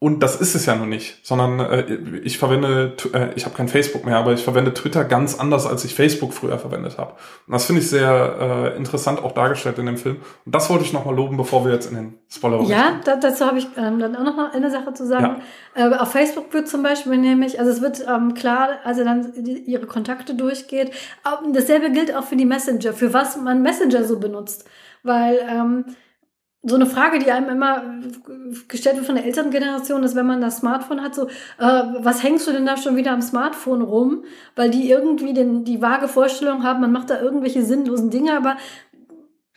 Und das ist es ja noch nicht, sondern äh, ich verwende, äh, ich habe kein Facebook mehr, aber ich verwende Twitter ganz anders, als ich Facebook früher verwendet habe. Und das finde ich sehr äh, interessant auch dargestellt in dem Film. Und das wollte ich nochmal loben, bevor wir jetzt in den Spoiler Ja, da, dazu habe ich ähm, dann auch noch eine Sache zu sagen. Ja. Äh, auf Facebook wird zum Beispiel nämlich, also es wird ähm, klar, also dann ihre Kontakte durchgeht. Dasselbe gilt auch für die Messenger, für was man Messenger so benutzt. Weil ähm, so eine Frage, die einem immer gestellt wird von der älteren Generation, ist, wenn man das Smartphone hat, so, äh, was hängst du denn da schon wieder am Smartphone rum? Weil die irgendwie den, die vage Vorstellung haben, man macht da irgendwelche sinnlosen Dinge, aber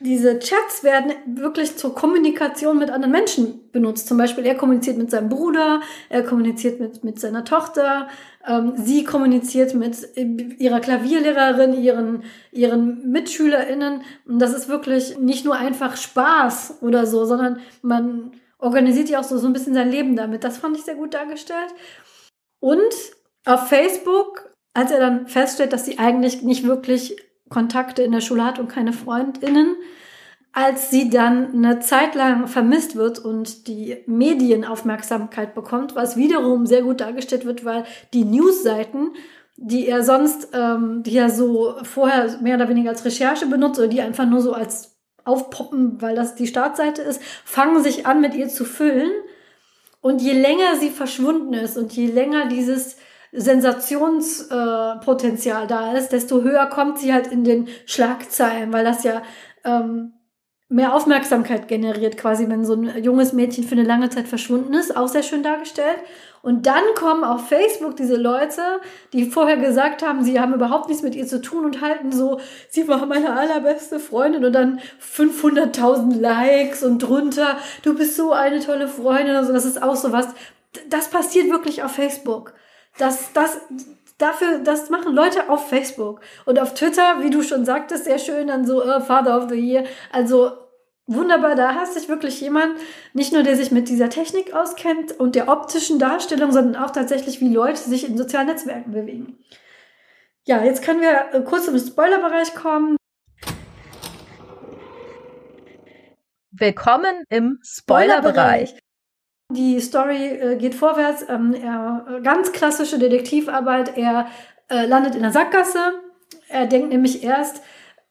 diese Chats werden wirklich zur Kommunikation mit anderen Menschen benutzt. Zum Beispiel, er kommuniziert mit seinem Bruder, er kommuniziert mit, mit seiner Tochter, ähm, sie kommuniziert mit ihrer Klavierlehrerin, ihren, ihren MitschülerInnen. Und das ist wirklich nicht nur einfach Spaß oder so, sondern man organisiert ja auch so, so ein bisschen sein Leben damit. Das fand ich sehr gut dargestellt. Und auf Facebook, als er dann feststellt, dass sie eigentlich nicht wirklich Kontakte in der Schule hat und keine Freundinnen. Als sie dann eine Zeit lang vermisst wird und die Medienaufmerksamkeit bekommt, was wiederum sehr gut dargestellt wird, weil die Newsseiten, die er sonst, ähm, die er so vorher mehr oder weniger als Recherche benutzt oder die einfach nur so als aufpoppen, weil das die Startseite ist, fangen sich an mit ihr zu füllen. Und je länger sie verschwunden ist und je länger dieses Sensationspotenzial äh, da ist, desto höher kommt sie halt in den Schlagzeilen, weil das ja ähm, mehr Aufmerksamkeit generiert, quasi, wenn so ein junges Mädchen für eine lange Zeit verschwunden ist, auch sehr schön dargestellt. Und dann kommen auf Facebook diese Leute, die vorher gesagt haben, sie haben überhaupt nichts mit ihr zu tun und halten so, sie war meine allerbeste Freundin und dann 500.000 Likes und drunter, du bist so eine tolle Freundin und so, das ist auch so was. Das passiert wirklich auf Facebook. Das, das, dafür, das machen Leute auf Facebook und auf Twitter, wie du schon sagtest, sehr schön dann so uh, Father of the Year. Also wunderbar, da hast sich wirklich jemand, nicht nur der sich mit dieser Technik auskennt und der optischen Darstellung, sondern auch tatsächlich, wie Leute sich in sozialen Netzwerken bewegen. Ja, jetzt können wir äh, kurz im Spoilerbereich kommen. Willkommen im Spoilerbereich. Die Story äh, geht vorwärts. Ähm, er, ganz klassische Detektivarbeit. Er äh, landet in der Sackgasse. Er denkt nämlich erst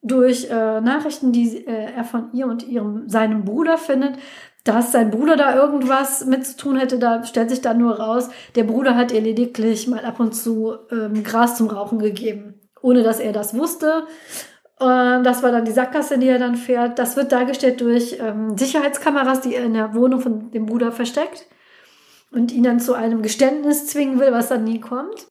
durch äh, Nachrichten, die äh, er von ihr und ihrem seinem Bruder findet, dass sein Bruder da irgendwas mit zu tun hätte. Da stellt sich dann nur raus, der Bruder hat ihr lediglich mal ab und zu ähm, Gras zum Rauchen gegeben, ohne dass er das wusste. Und das war dann die Sackgasse, die er dann fährt. Das wird dargestellt durch ähm, Sicherheitskameras, die er in der Wohnung von dem Bruder versteckt und ihn dann zu einem Geständnis zwingen will, was dann nie kommt.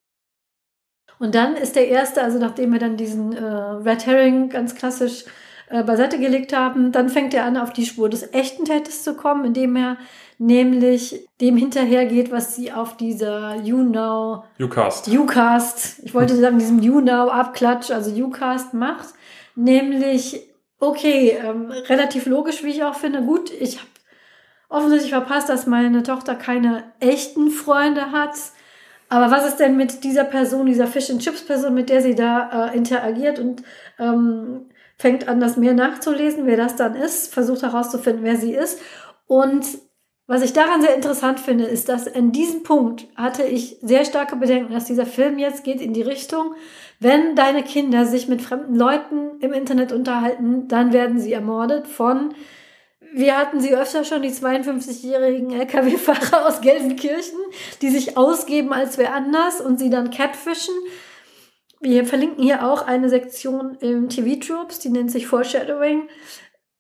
Und dann ist der erste, also nachdem wir dann diesen äh, Red Herring ganz klassisch äh, beiseite gelegt haben, dann fängt er an, auf die Spur des echten Täters zu kommen, indem er nämlich dem hinterhergeht, was sie auf dieser YouNow Ucast. Ucast, ich wollte sagen, diesem YouNow Abklatsch, also Ucast macht. Nämlich, okay, ähm, relativ logisch, wie ich auch finde. Gut, ich habe offensichtlich verpasst, dass meine Tochter keine echten Freunde hat. Aber was ist denn mit dieser Person, dieser Fish and Chips Person, mit der sie da äh, interagiert und ähm, fängt an, das mehr nachzulesen, wer das dann ist, versucht herauszufinden, wer sie ist. Und Was ich daran sehr interessant finde, ist, dass in diesem Punkt hatte ich sehr starke Bedenken, dass dieser Film jetzt geht in die Richtung, wenn deine Kinder sich mit fremden Leuten im Internet unterhalten, dann werden sie ermordet von, wir hatten sie öfter schon, die 52-jährigen Lkw-Fahrer aus Gelsenkirchen, die sich ausgeben, als wer anders und sie dann catfischen. Wir verlinken hier auch eine Sektion im TV-Troops, die nennt sich Foreshadowing.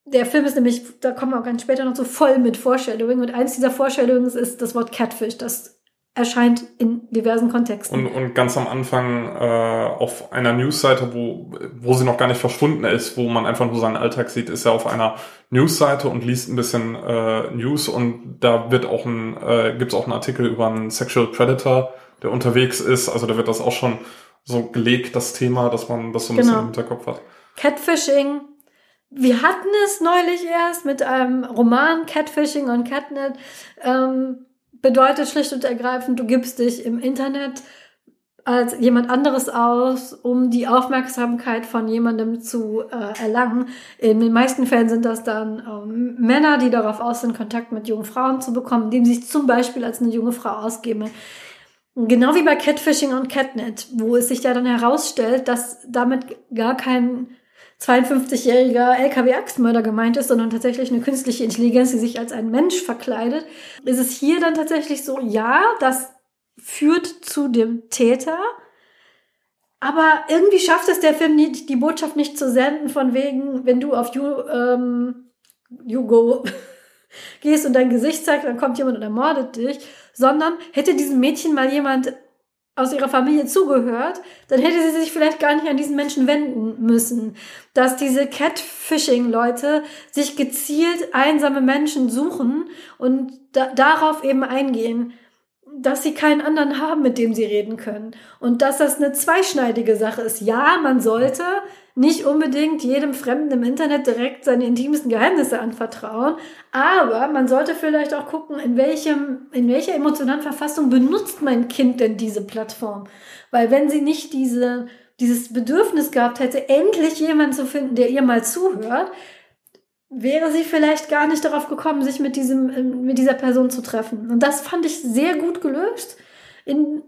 Der Film ist nämlich, da kommen wir auch ganz später noch so voll mit Foreshadowing. Und eins dieser Foreshadowings ist das Wort Catfish. Das erscheint in diversen Kontexten. Und, und ganz am Anfang äh, auf einer Newsseite, wo, wo sie noch gar nicht verschwunden ist, wo man einfach nur seinen Alltag sieht, ist er auf einer Newsseite und liest ein bisschen äh, News und da wird auch ein, äh, gibt es auch einen Artikel über einen Sexual Predator, der unterwegs ist. Also da wird das auch schon so gelegt, das Thema, dass man das so ein genau. bisschen im Hinterkopf hat. Catfishing wir hatten es neulich erst mit einem Roman Catfishing und Catnet. Ähm, bedeutet schlicht und ergreifend, du gibst dich im Internet als jemand anderes aus, um die Aufmerksamkeit von jemandem zu äh, erlangen. In den meisten Fällen sind das dann ähm, Männer, die darauf aus sind, Kontakt mit jungen Frauen zu bekommen, indem sie sich zum Beispiel als eine junge Frau ausgeben. Genau wie bei Catfishing und Catnet, wo es sich ja dann herausstellt, dass damit gar kein 52-jähriger LKW-Axtmörder gemeint ist, sondern tatsächlich eine künstliche Intelligenz, die sich als ein Mensch verkleidet, ist es hier dann tatsächlich so, ja, das führt zu dem Täter, aber irgendwie schafft es der Film nicht, die Botschaft nicht zu senden, von wegen, wenn du auf you, ähm, Hugo gehst und dein Gesicht zeigst, dann kommt jemand und ermordet dich, sondern hätte diesem Mädchen mal jemand aus ihrer Familie zugehört, dann hätte sie sich vielleicht gar nicht an diesen Menschen wenden müssen. Dass diese Catfishing-Leute sich gezielt einsame Menschen suchen und da darauf eben eingehen, dass sie keinen anderen haben, mit dem sie reden können. Und dass das eine zweischneidige Sache ist. Ja, man sollte nicht unbedingt jedem Fremden im Internet direkt seine intimsten Geheimnisse anvertrauen, aber man sollte vielleicht auch gucken, in welchem, in welcher emotionalen Verfassung benutzt mein Kind denn diese Plattform? Weil wenn sie nicht diese, dieses Bedürfnis gehabt hätte, endlich jemanden zu finden, der ihr mal zuhört, wäre sie vielleicht gar nicht darauf gekommen, sich mit diesem, mit dieser Person zu treffen. Und das fand ich sehr gut gelöst. In,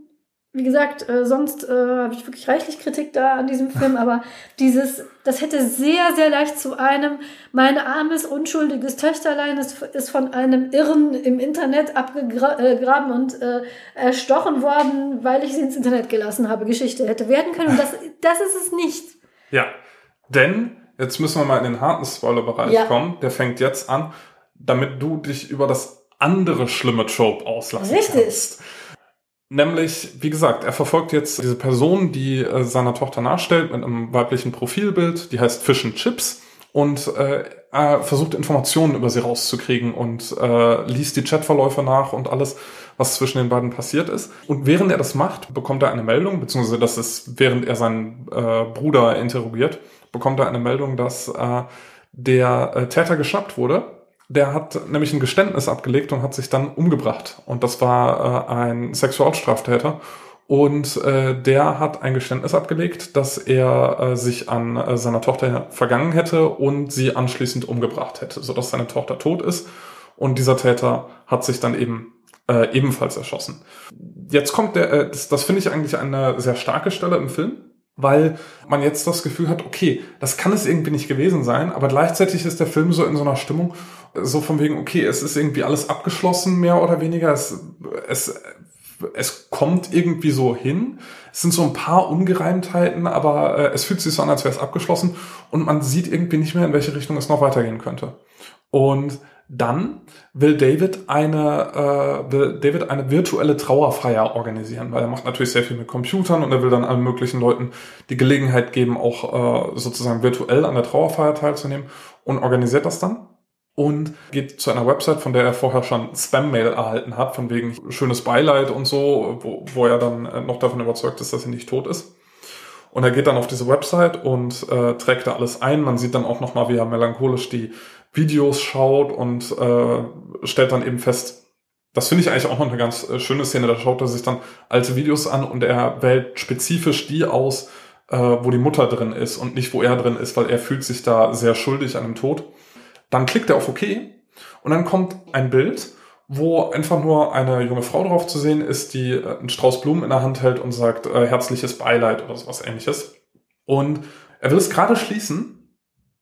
wie gesagt, äh, sonst äh, habe ich wirklich reichlich Kritik da an diesem Film, aber dieses, das hätte sehr, sehr leicht zu einem, mein armes, unschuldiges Töchterlein ist, ist von einem Irren im Internet abgegraben und äh, erstochen worden, weil ich sie ins Internet gelassen habe, Geschichte hätte werden können. Und das, das ist es nicht. Ja, denn jetzt müssen wir mal in den harten Spoiler-Bereich ja. kommen. Der fängt jetzt an, damit du dich über das andere schlimme Trope auslassen Richtig. kannst. Nämlich, wie gesagt, er verfolgt jetzt diese Person, die äh, seiner Tochter nachstellt mit einem weiblichen Profilbild, die heißt Fish and Chips und äh, er versucht Informationen über sie rauszukriegen und äh, liest die Chatverläufe nach und alles, was zwischen den beiden passiert ist. Und während er das macht, bekommt er eine Meldung, beziehungsweise das ist, während er seinen äh, Bruder interrogiert, bekommt er eine Meldung, dass äh, der äh, Täter geschnappt wurde der hat nämlich ein Geständnis abgelegt und hat sich dann umgebracht. Und das war äh, ein Sexualstraftäter. Und äh, der hat ein Geständnis abgelegt, dass er äh, sich an äh, seiner Tochter vergangen hätte und sie anschließend umgebracht hätte, sodass seine Tochter tot ist. Und dieser Täter hat sich dann eben äh, ebenfalls erschossen. Jetzt kommt der, äh, das, das finde ich eigentlich eine sehr starke Stelle im Film, weil man jetzt das Gefühl hat, okay, das kann es irgendwie nicht gewesen sein, aber gleichzeitig ist der Film so in so einer Stimmung, so von wegen, okay, es ist irgendwie alles abgeschlossen, mehr oder weniger. Es, es, es kommt irgendwie so hin. Es sind so ein paar Ungereimtheiten, aber äh, es fühlt sich so an, als wäre es abgeschlossen und man sieht irgendwie nicht mehr, in welche Richtung es noch weitergehen könnte. Und dann will David eine, äh, will David eine virtuelle Trauerfeier organisieren, weil er macht natürlich sehr viel mit Computern und er will dann allen möglichen Leuten die Gelegenheit geben, auch äh, sozusagen virtuell an der Trauerfeier teilzunehmen und organisiert das dann und geht zu einer Website, von der er vorher schon Spam-Mail erhalten hat, von wegen schönes Beileid und so, wo, wo er dann äh, noch davon überzeugt ist, dass sie nicht tot ist. Und er geht dann auf diese Website und äh, trägt da alles ein. Man sieht dann auch nochmal, wie er melancholisch die Videos schaut und äh, stellt dann eben fest, das finde ich eigentlich auch noch eine ganz äh, schöne Szene, da schaut er sich dann alte Videos an und er wählt spezifisch die aus, äh, wo die Mutter drin ist und nicht wo er drin ist, weil er fühlt sich da sehr schuldig an dem Tod. Dann klickt er auf OK und dann kommt ein Bild wo einfach nur eine junge Frau drauf zu sehen ist, die äh, einen Strauß Blumen in der Hand hält und sagt äh, herzliches Beileid oder sowas ähnliches. Und er will es gerade schließen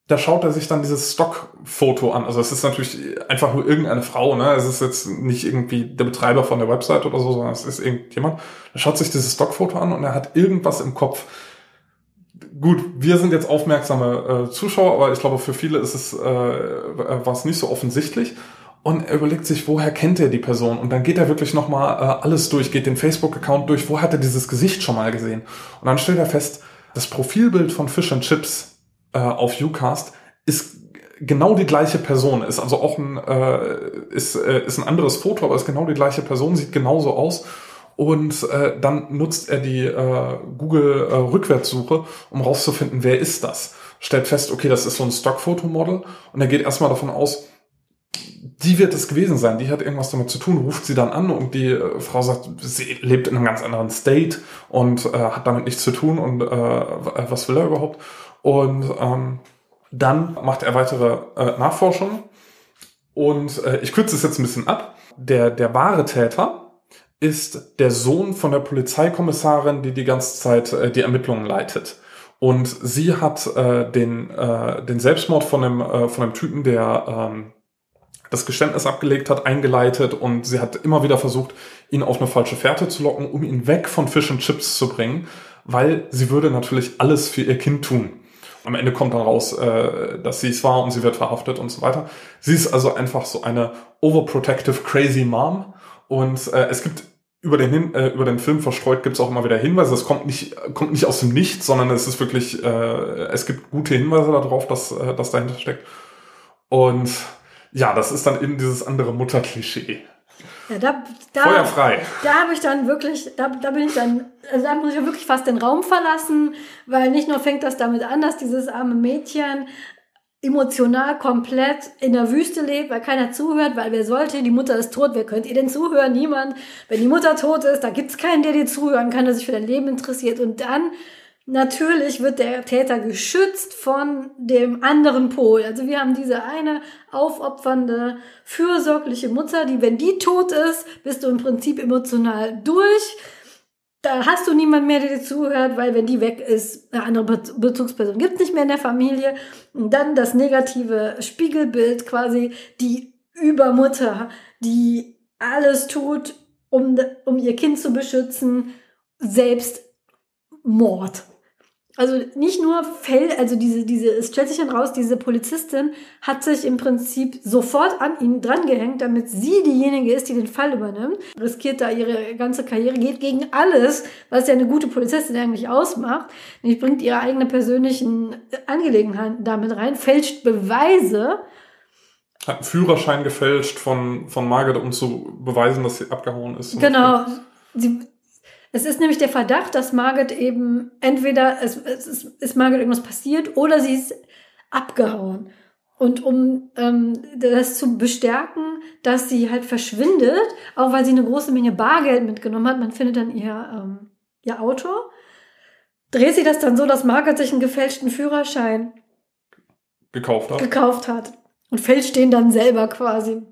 da schaut er sich dann dieses Stockfoto an. Also es ist natürlich einfach nur irgendeine Frau, ne? Es ist jetzt nicht irgendwie der Betreiber von der Website oder so, sondern es ist irgendjemand. Er schaut sich dieses Stockfoto an und er hat irgendwas im Kopf. Gut, wir sind jetzt aufmerksame äh, Zuschauer, aber ich glaube, für viele ist es, äh, war es nicht so offensichtlich. Und er überlegt sich, woher kennt er die Person? Und dann geht er wirklich nochmal äh, alles durch, geht den Facebook-Account durch, wo hat er dieses Gesicht schon mal gesehen? Und dann stellt er fest, das Profilbild von Fish and Chips äh, auf Ucast ist genau die gleiche Person, ist also auch ein, äh, ist, äh, ist ein anderes Foto, aber ist genau die gleiche Person, sieht genauso aus. Und äh, dann nutzt er die äh, Google äh, Rückwärtssuche, um rauszufinden, wer ist das. Stellt fest, okay, das ist so ein Stockfotomodel und er geht erstmal davon aus, die wird es gewesen sein, die hat irgendwas damit zu tun, ruft sie dann an und die äh, Frau sagt, sie lebt in einem ganz anderen State und äh, hat damit nichts zu tun und äh, was will er überhaupt? Und ähm, dann macht er weitere äh, Nachforschungen. Und äh, ich kürze es jetzt ein bisschen ab. Der, der wahre Täter ist der Sohn von der Polizeikommissarin, die die ganze Zeit äh, die Ermittlungen leitet. Und sie hat äh, den, äh, den Selbstmord von dem, äh, von dem Typen, der ähm, das Geständnis abgelegt hat, eingeleitet und sie hat immer wieder versucht, ihn auf eine falsche Fährte zu locken, um ihn weg von Fish and Chips zu bringen, weil sie würde natürlich alles für ihr Kind tun. Am Ende kommt dann raus, äh, dass sie es war und sie wird verhaftet und so weiter. Sie ist also einfach so eine overprotective crazy Mom und äh, es gibt über den, Hin äh, über den Film verstreut gibt es auch immer wieder Hinweise. Es kommt nicht, kommt nicht aus dem Nichts, sondern es ist wirklich, äh, es gibt gute Hinweise darauf, dass äh, das dahinter steckt. Und ja, das ist dann eben dieses andere Mutterklischee. Ja, da, da, Feuer frei. Da habe ich dann wirklich, da, da bin ich dann, also da muss ich wirklich fast den Raum verlassen, weil nicht nur fängt das damit an, dass dieses arme Mädchen emotional komplett in der Wüste lebt, weil keiner zuhört, weil wer sollte, die Mutter ist tot, wer könnte ihr denn zuhören? Niemand. Wenn die Mutter tot ist, da gibt's keinen, der dir zuhören kann, der sich für dein Leben interessiert. Und dann Natürlich wird der Täter geschützt von dem anderen Pol. Also wir haben diese eine aufopfernde, fürsorgliche Mutter, die, wenn die tot ist, bist du im Prinzip emotional durch. Da hast du niemand mehr, der dir zuhört, weil wenn die weg ist, eine andere Bezugsperson gibt es nicht mehr in der Familie. Und dann das negative Spiegelbild quasi, die Übermutter, die alles tut, um, um ihr Kind zu beschützen, selbst Mord. Also nicht nur fällt, also diese, diese, es stellt sich dann raus, diese Polizistin hat sich im Prinzip sofort an ihn drangehängt, damit sie diejenige ist, die den Fall übernimmt, riskiert da ihre ganze Karriere, geht gegen alles, was ja eine gute Polizistin eigentlich ausmacht, nämlich bringt ihre eigene persönlichen Angelegenheiten damit rein, fälscht Beweise, hat einen Führerschein gefälscht von, von Margaret, um zu beweisen, dass sie abgehauen ist. Genau. Sie, es ist nämlich der Verdacht, dass Margaret eben entweder es, es ist, ist Margaret irgendwas passiert oder sie ist abgehauen. Und um ähm, das zu bestärken, dass sie halt verschwindet, auch weil sie eine große Menge Bargeld mitgenommen hat, man findet dann ihr, ähm, ihr Auto, dreht sie das dann so, dass Margaret sich einen gefälschten Führerschein gekauft hat. Gekauft hat. Und fälscht den dann selber quasi.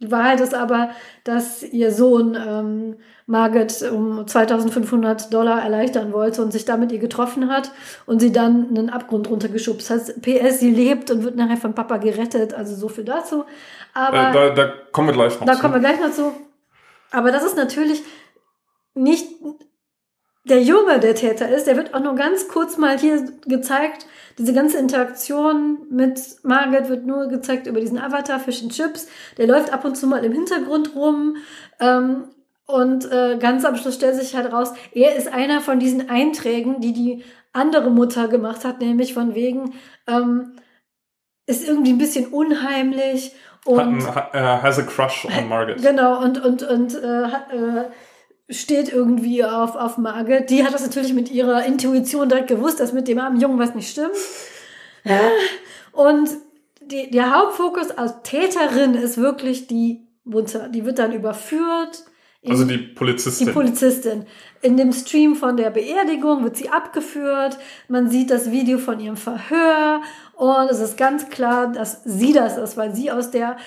Die Wahrheit ist aber, dass ihr Sohn ähm, Margaret um 2500 Dollar erleichtern wollte und sich damit ihr getroffen hat und sie dann einen Abgrund runtergeschubst hat. PS, sie lebt und wird nachher von Papa gerettet, also so viel dazu. Aber äh, da, da kommen wir gleich noch Da zu. kommen wir gleich noch zu. Aber das ist natürlich nicht der Junge, der Täter ist. Der wird auch nur ganz kurz mal hier gezeigt, diese ganze Interaktion mit Margaret wird nur gezeigt über diesen Avatar Fish and Chips. Der läuft ab und zu mal im Hintergrund rum. Ähm, und äh, ganz am Schluss stellt sich halt raus, er ist einer von diesen Einträgen, die die andere Mutter gemacht hat, nämlich von wegen, ähm, ist irgendwie ein bisschen unheimlich und hat, uh, has a crush on Margaret. Genau und und und äh, äh, steht irgendwie auf, auf Margaret. Die hat das natürlich mit ihrer Intuition direkt gewusst, dass mit dem armen Jungen was nicht stimmt. Und die, der Hauptfokus als Täterin ist wirklich die Mutter. Die wird dann überführt. Also die Polizistin. Die Polizistin. In dem Stream von der Beerdigung wird sie abgeführt. Man sieht das Video von ihrem Verhör. Und es ist ganz klar, dass sie das ist, weil sie aus der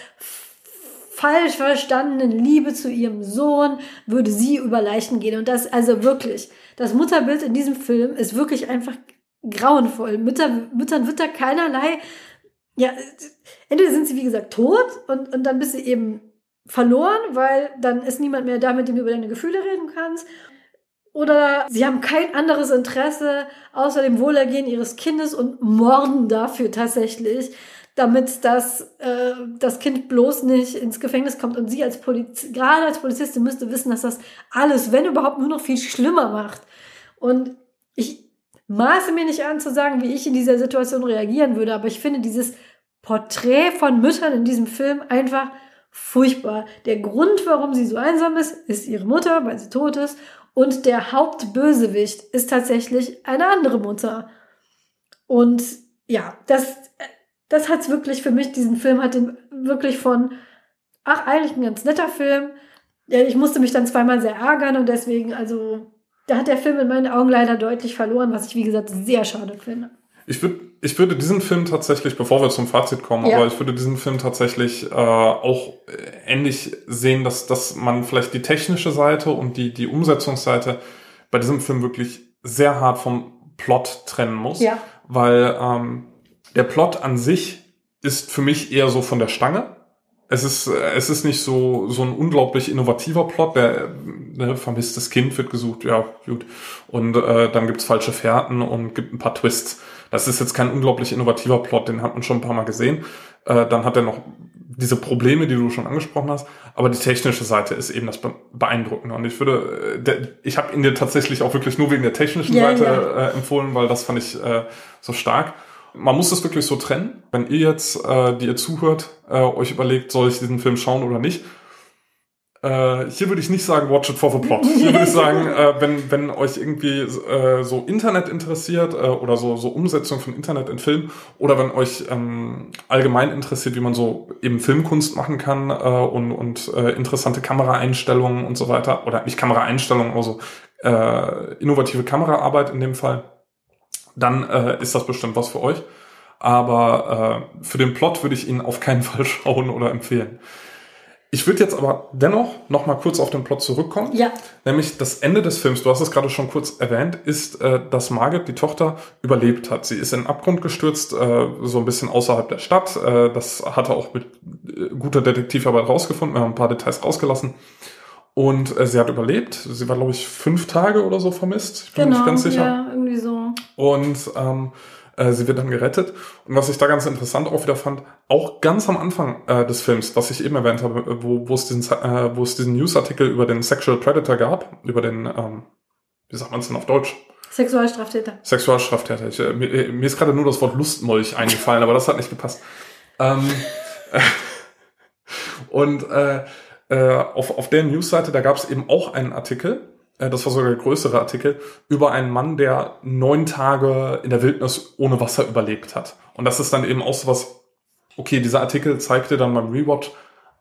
falsch verstandenen Liebe zu ihrem Sohn würde sie über Leichen gehen. Und das, also wirklich, das Mutterbild in diesem Film ist wirklich einfach grauenvoll. Mütter, Müttern wird da keinerlei, ja, entweder sind sie, wie gesagt, tot und, und dann bist du eben verloren, weil dann ist niemand mehr da, mit dem du über deine Gefühle reden kannst. Oder sie haben kein anderes Interesse außer dem Wohlergehen ihres Kindes und morden dafür tatsächlich damit das, äh, das Kind bloß nicht ins Gefängnis kommt. Und sie als Polizist, gerade als Polizistin müsste wissen, dass das alles, wenn überhaupt, nur noch viel schlimmer macht. Und ich maße mir nicht an zu sagen, wie ich in dieser Situation reagieren würde, aber ich finde dieses Porträt von Müttern in diesem Film einfach furchtbar. Der Grund, warum sie so einsam ist, ist ihre Mutter, weil sie tot ist. Und der Hauptbösewicht ist tatsächlich eine andere Mutter. Und ja, das, das hat's wirklich für mich, diesen Film hat den wirklich von, ach, eigentlich ein ganz netter Film. Ja, ich musste mich dann zweimal sehr ärgern und deswegen, also, da hat der Film in meinen Augen leider deutlich verloren, was ich, wie gesagt, sehr schade finde. Ich würde, ich würde diesen Film tatsächlich, bevor wir zum Fazit kommen, ja. aber ich würde diesen Film tatsächlich äh, auch ähnlich sehen, dass, dass man vielleicht die technische Seite und die, die Umsetzungsseite bei diesem Film wirklich sehr hart vom Plot trennen muss. Ja. Weil ähm, der Plot an sich ist für mich eher so von der Stange. Es ist, es ist nicht so, so ein unglaublich innovativer Plot. Der ne, vermisstes Kind wird gesucht, ja, gut. Und äh, dann gibt's falsche Fährten und gibt ein paar Twists. Das ist jetzt kein unglaublich innovativer Plot, den hat man schon ein paar Mal gesehen. Äh, dann hat er noch diese Probleme, die du schon angesprochen hast, aber die technische Seite ist eben das Beeindruckende. Und ich würde, äh, der, ich habe ihn dir tatsächlich auch wirklich nur wegen der technischen ja, Seite ja. Äh, empfohlen, weil das fand ich äh, so stark man muss das wirklich so trennen. Wenn ihr jetzt, äh, die ihr zuhört, äh, euch überlegt, soll ich diesen Film schauen oder nicht, äh, hier würde ich nicht sagen, watch it for the plot. Hier würde ich sagen, äh, wenn, wenn euch irgendwie äh, so Internet interessiert äh, oder so, so Umsetzung von Internet in Film oder wenn euch ähm, allgemein interessiert, wie man so eben Filmkunst machen kann äh, und, und interessante Kameraeinstellungen und so weiter oder nicht Kameraeinstellungen, also innovative Kameraarbeit in dem Fall, dann ist das bestimmt was für euch. Aber für den Plot würde ich ihn auf keinen Fall schauen oder empfehlen. Ich würde jetzt aber dennoch noch mal kurz auf den Plot zurückkommen. Ja. Nämlich das Ende des Films, du hast es gerade schon kurz erwähnt, ist, äh, dass Margit, die Tochter, überlebt hat. Sie ist in den Abgrund gestürzt, äh, so ein bisschen außerhalb der Stadt. Äh, das hatte auch mit äh, guter Detektivarbeit rausgefunden. Wir haben ein paar Details rausgelassen. Und äh, sie hat überlebt. Sie war, glaube ich, fünf Tage oder so vermisst. Ich bin genau, nicht ganz sicher. Ja, irgendwie so. Und ähm, äh, sie wird dann gerettet. Und was ich da ganz interessant auch wieder fand, auch ganz am Anfang äh, des Films, was ich eben erwähnt habe, wo, wo es diesen, äh, wo es diesen Newsartikel über den Sexual Predator gab, über den, ähm, wie sagt man es denn auf Deutsch? Sexualstraftäter. Sexualstraftäter. Ich, äh, mir, äh, mir ist gerade nur das Wort Lustmolch eingefallen, aber das hat nicht gepasst. Ähm, und äh, äh, auf, auf der Newsseite, da gab es eben auch einen Artikel, äh, das war sogar der größere Artikel, über einen Mann, der neun Tage in der Wildnis ohne Wasser überlebt hat. Und das ist dann eben auch so was, okay, dieser Artikel zeigte dann beim Rewatch,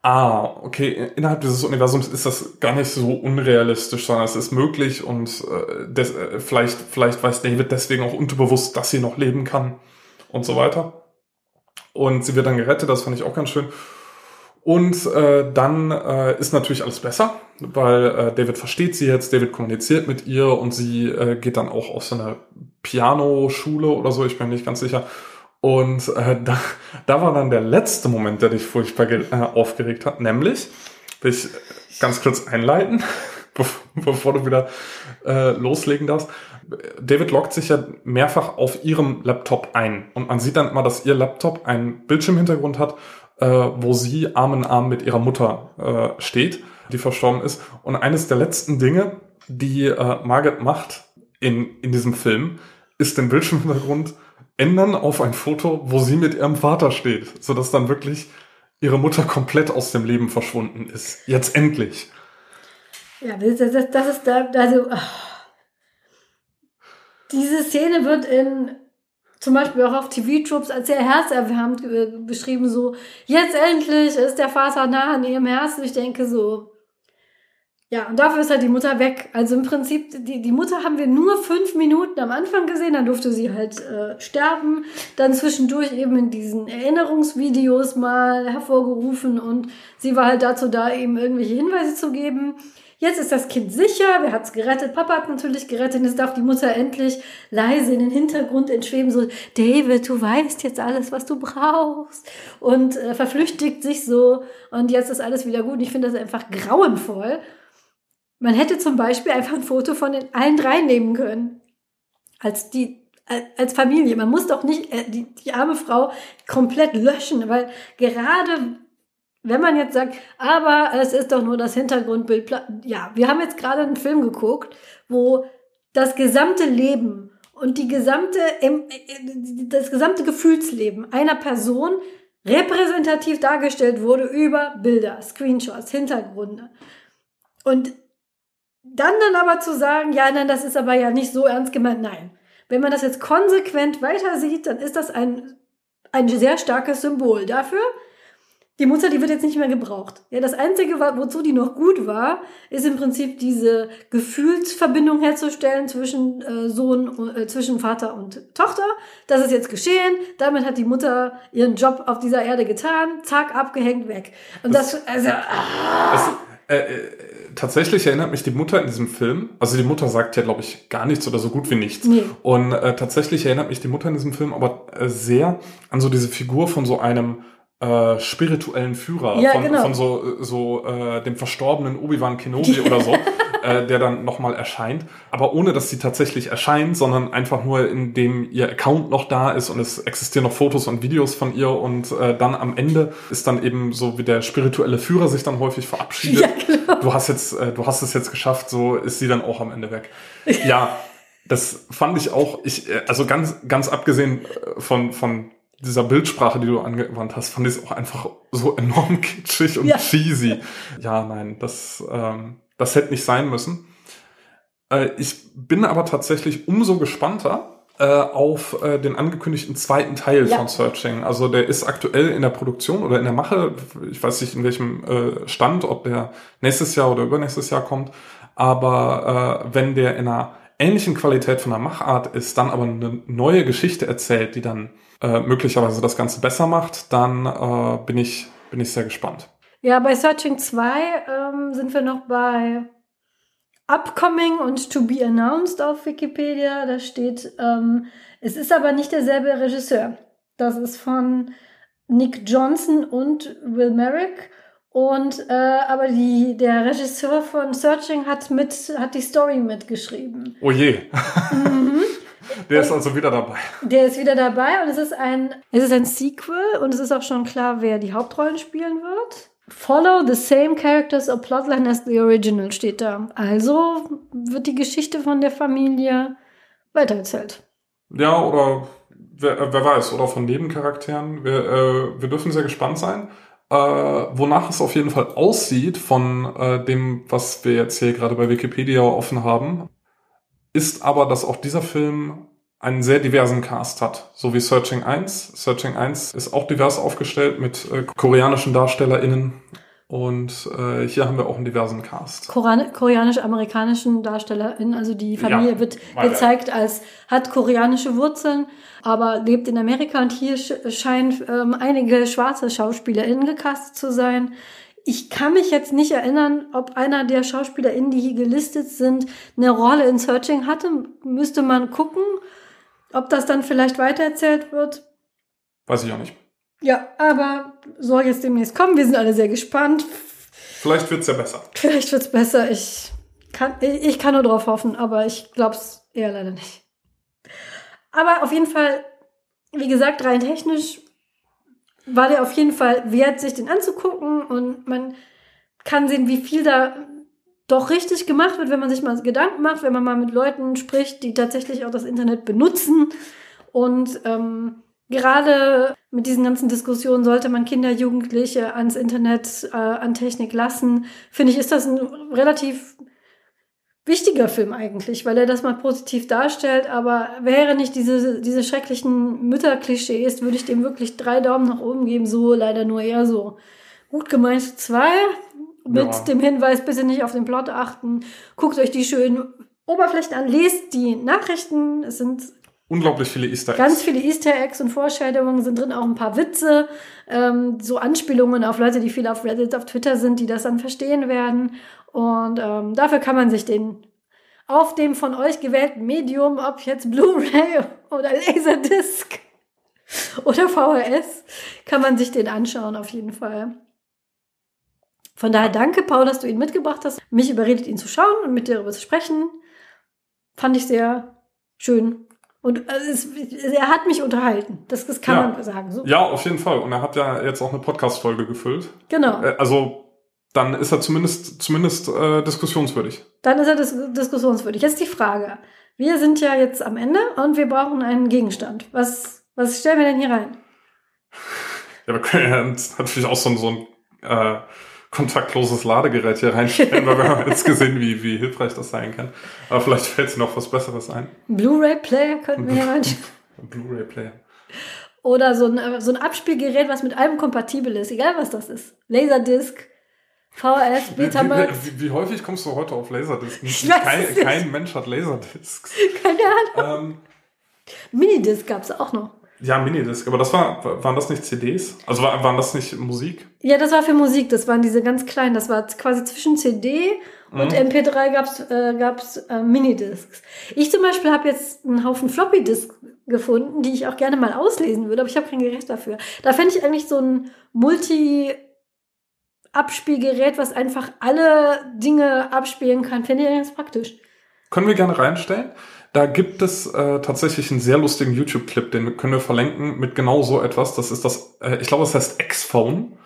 ah, okay, innerhalb dieses Universums ist das gar nicht so unrealistisch, sondern es ist möglich und äh, des, äh, vielleicht, vielleicht weiß David deswegen auch unterbewusst, dass sie noch leben kann und so weiter. Und sie wird dann gerettet, das fand ich auch ganz schön. Und äh, dann äh, ist natürlich alles besser, weil äh, David versteht sie jetzt, David kommuniziert mit ihr und sie äh, geht dann auch auf so eine Pianoschule oder so, ich bin nicht ganz sicher. Und äh, da, da war dann der letzte Moment, der dich furchtbar äh, aufgeregt hat, nämlich, will ich ganz kurz einleiten, bevor du wieder äh, loslegen darfst. David loggt sich ja mehrfach auf ihrem Laptop ein und man sieht dann immer, dass ihr Laptop einen Bildschirmhintergrund hat äh, wo sie Arm in Arm mit ihrer Mutter äh, steht, die verstorben ist. Und eines der letzten Dinge, die äh, Margaret macht in, in diesem Film, ist den Bildschirmhintergrund ändern auf ein Foto, wo sie mit ihrem Vater steht, sodass dann wirklich ihre Mutter komplett aus dem Leben verschwunden ist. Jetzt endlich. Ja, das, das, ist da, also, oh. diese Szene wird in zum Beispiel auch auf TV-Troops als sehr herzerwärmend beschrieben, so, jetzt endlich ist der Vater nah an ihrem Herzen. Ich denke so, Ja, und dafür ist halt die Mutter weg. Also im Prinzip, die, die Mutter haben wir nur fünf Minuten am Anfang gesehen, dann durfte sie halt äh, sterben, dann zwischendurch eben in diesen Erinnerungsvideos mal hervorgerufen und sie war halt dazu da, eben irgendwelche Hinweise zu geben. Jetzt ist das Kind sicher, wer hat's gerettet? Papa hat natürlich gerettet. Jetzt darf die Mutter endlich leise in den Hintergrund entschweben, so, David, du weißt jetzt alles, was du brauchst. Und äh, verflüchtigt sich so. Und jetzt ist alles wieder gut. Und ich finde das einfach grauenvoll. Man hätte zum Beispiel einfach ein Foto von den allen drei nehmen können. Als die, als Familie. Man muss doch nicht äh, die, die arme Frau komplett löschen, weil gerade wenn man jetzt sagt, aber es ist doch nur das Hintergrundbild. Ja, wir haben jetzt gerade einen Film geguckt, wo das gesamte Leben und die gesamte, das gesamte Gefühlsleben einer Person repräsentativ dargestellt wurde über Bilder, Screenshots, Hintergründe. Und dann dann aber zu sagen, ja, nein, das ist aber ja nicht so ernst gemeint. Nein. Wenn man das jetzt konsequent weiter sieht, dann ist das ein, ein sehr starkes Symbol dafür. Die Mutter, die wird jetzt nicht mehr gebraucht. Ja, das Einzige, wozu die noch gut war, ist im Prinzip diese Gefühlsverbindung herzustellen zwischen äh, Sohn, äh, zwischen Vater und Tochter. Das ist jetzt geschehen. Damit hat die Mutter ihren Job auf dieser Erde getan. Zack, abgehängt, weg. Und das, das also, ah. das, äh, äh tatsächlich erinnert mich die Mutter in diesem Film, also die Mutter sagt ja, glaube ich, gar nichts oder so gut wie nichts. Nee. Und äh, tatsächlich erinnert mich die Mutter in diesem Film aber äh, sehr an so diese Figur von so einem äh, spirituellen Führer ja, von, genau. von so, so äh, dem verstorbenen Obi-Wan Kenobi oder so, äh, der dann nochmal erscheint. Aber ohne, dass sie tatsächlich erscheint, sondern einfach nur, indem ihr Account noch da ist und es existieren noch Fotos und Videos von ihr und äh, dann am Ende ist dann eben so, wie der spirituelle Führer sich dann häufig verabschiedet. Ja, genau. Du hast jetzt, äh, du hast es jetzt geschafft, so ist sie dann auch am Ende weg. Ja, das fand ich auch, ich, äh, also ganz, ganz abgesehen äh, von, von dieser Bildsprache, die du angewandt hast, fand ich es auch einfach so enorm kitschig und ja. cheesy. Ja, nein, das, ähm, das hätte nicht sein müssen. Äh, ich bin aber tatsächlich umso gespannter äh, auf äh, den angekündigten zweiten Teil ja. von Searching. Also der ist aktuell in der Produktion oder in der Mache. Ich weiß nicht in welchem äh, Stand, ob der nächstes Jahr oder übernächstes Jahr kommt. Aber äh, wenn der in einer ähnlichen Qualität von der Machart ist, dann aber eine neue Geschichte erzählt, die dann äh, möglicherweise das Ganze besser macht, dann äh, bin, ich, bin ich sehr gespannt. Ja, bei Searching 2 ähm, sind wir noch bei Upcoming und To Be Announced auf Wikipedia. Da steht, ähm, es ist aber nicht derselbe Regisseur. Das ist von Nick Johnson und Will Merrick. Und äh, aber die, der Regisseur von Searching hat mit hat die Story mitgeschrieben. Oh je. Mhm. Der ist also wieder dabei. Der ist wieder dabei und es ist ein es ist ein Sequel und es ist auch schon klar, wer die Hauptrollen spielen wird. Follow the same characters or plotline as the original steht da. Also wird die Geschichte von der Familie weitererzählt. Ja, oder wer, wer weiß, oder von Nebencharakteren. Wir, äh, wir dürfen sehr gespannt sein äh, wonach es auf jeden Fall aussieht von äh, dem, was wir jetzt hier gerade bei Wikipedia offen haben, ist aber, dass auch dieser Film einen sehr diversen Cast hat, so wie Searching 1. Searching 1 ist auch divers aufgestellt mit äh, koreanischen DarstellerInnen und äh, hier haben wir auch einen diversen Cast. Koreanisch-amerikanischen DarstellerInnen, also die Familie ja, wird gezeigt als, hat koreanische Wurzeln, aber lebt in Amerika und hier scheinen ähm, einige schwarze SchauspielerInnen gecastet zu sein. Ich kann mich jetzt nicht erinnern, ob einer der SchauspielerInnen, die hier gelistet sind, eine Rolle in Searching hatte. Müsste man gucken, ob das dann vielleicht weitererzählt wird. Weiß ich auch nicht. Ja, aber soll jetzt demnächst kommen. Wir sind alle sehr gespannt. Vielleicht wird's ja besser. Vielleicht wird's besser. Ich kann, ich kann nur drauf hoffen, aber ich glaub's eher leider nicht. Aber auf jeden Fall, wie gesagt, rein technisch war der auf jeden Fall wert, sich den anzugucken und man kann sehen, wie viel da doch richtig gemacht wird, wenn man sich mal Gedanken macht, wenn man mal mit Leuten spricht, die tatsächlich auch das Internet benutzen und ähm, Gerade mit diesen ganzen Diskussionen sollte man Kinder, Jugendliche ans Internet, äh, an Technik lassen. Finde ich, ist das ein relativ wichtiger Film eigentlich, weil er das mal positiv darstellt. Aber wäre nicht diese, diese schrecklichen Mütterklischees, würde ich dem wirklich drei Daumen nach oben geben. So leider nur eher so gut gemeint zwei. mit Ja. dem Hinweis, bitte nicht auf den Plot achten. Guckt euch die schönen Oberflächen an, lest die Nachrichten. Es sind Unglaublich viele Easter Eggs. Ganz viele Easter Eggs und Vorstellungen sind drin, auch ein paar Witze, ähm, so Anspielungen auf Leute, die viel auf Reddit, auf Twitter sind, die das dann verstehen werden. Und ähm, dafür kann man sich den auf dem von euch gewählten Medium, ob jetzt Blu-ray oder Laserdisc oder VHS, kann man sich den anschauen auf jeden Fall. Von daher danke, Paul, dass du ihn mitgebracht hast. Mich überredet, ihn zu schauen und mit dir darüber zu sprechen. Fand ich sehr schön. Und äh, es, er hat mich unterhalten. Das, das kann Ja. man sagen. So. Ja, auf jeden Fall. Und er hat ja jetzt auch eine Podcast-Folge gefüllt. Genau. Äh, Also, dann ist er zumindest, zumindest äh, diskussionswürdig. Dann ist er dis diskussionswürdig. Jetzt die Frage. Wir sind ja jetzt am Ende und wir brauchen einen Gegenstand. Was, was stellen wir denn hier rein? Ja, wir können ja natürlich auch so ein, so ein äh, kontaktloses Ladegerät hier reinstellen, weil wir haben jetzt gesehen, wie, wie hilfreich das sein kann. Aber vielleicht fällt noch was Besseres ein. Blu-ray-Player könnten wir hier rein. Ein Blu-ray-Player. Oder so ein, so ein Abspielgerät, was mit allem kompatibel ist. Egal, was das ist. Laserdisc, VHS, Wie, Betamax. wie, wie, wie häufig kommst du heute auf Laserdiscs? Kein, kein Mensch hat Laserdiscs. Keine Ahnung. ähm, Minidisc gab es auch noch. ja, Minidisc. Aber das war, waren das nicht CDs? Also war, waren das nicht Musik? Ja, das war für Musik. Das waren diese ganz kleinen. Das war quasi zwischen CD und Mhm. MP3 gab's äh, gab's äh, Minidiscs. Ich zum Beispiel habe jetzt einen Haufen Floppy-Disk gefunden, die ich auch gerne mal auslesen würde, aber ich habe kein Gerät dafür. Da fände ich eigentlich so ein Multi-Abspielgerät, was einfach alle Dinge abspielen kann, finde ich ganz praktisch. Können wir gerne reinstellen. Da gibt es äh, tatsächlich einen sehr lustigen YouTube-Clip, den können wir verlinken mit genau so etwas. Das ist das, äh, ich glaube, es heißt X-Phone.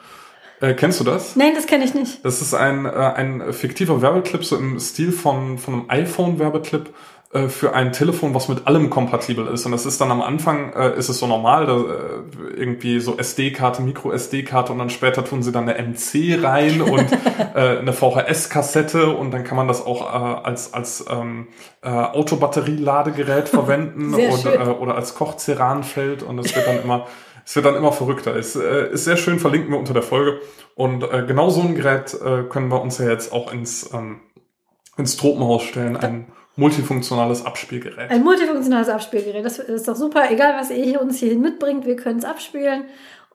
Äh, kennst du das? Nein, das kenne ich nicht. Das ist ein, äh, ein fiktiver Werbeclip, so im Stil von, von einem iPhone-Werbeclip äh, für ein Telefon, was mit allem kompatibel ist. Und das ist dann am Anfang, äh, ist es so normal, da, äh, irgendwie so SD-Karte, Micro-SD-Karte und dann später tun sie dann eine MC rein und äh, eine VHS-Kassette und dann kann man das auch äh, als, als ähm, äh, Autobatterieladegerät verwenden und, oder als Kochceranfeld und es wird dann immer es wird dann immer verrückter. Es äh, ist sehr schön, verlinken wir unter der Folge. Und äh, genau so ein Gerät äh, können wir uns ja jetzt auch ins, ähm, ins Tropenhaus stellen. Ein multifunktionales Abspielgerät. Ein multifunktionales Abspielgerät, das ist doch super. Egal, was ihr uns hierhin mitbringt, wir können es abspielen.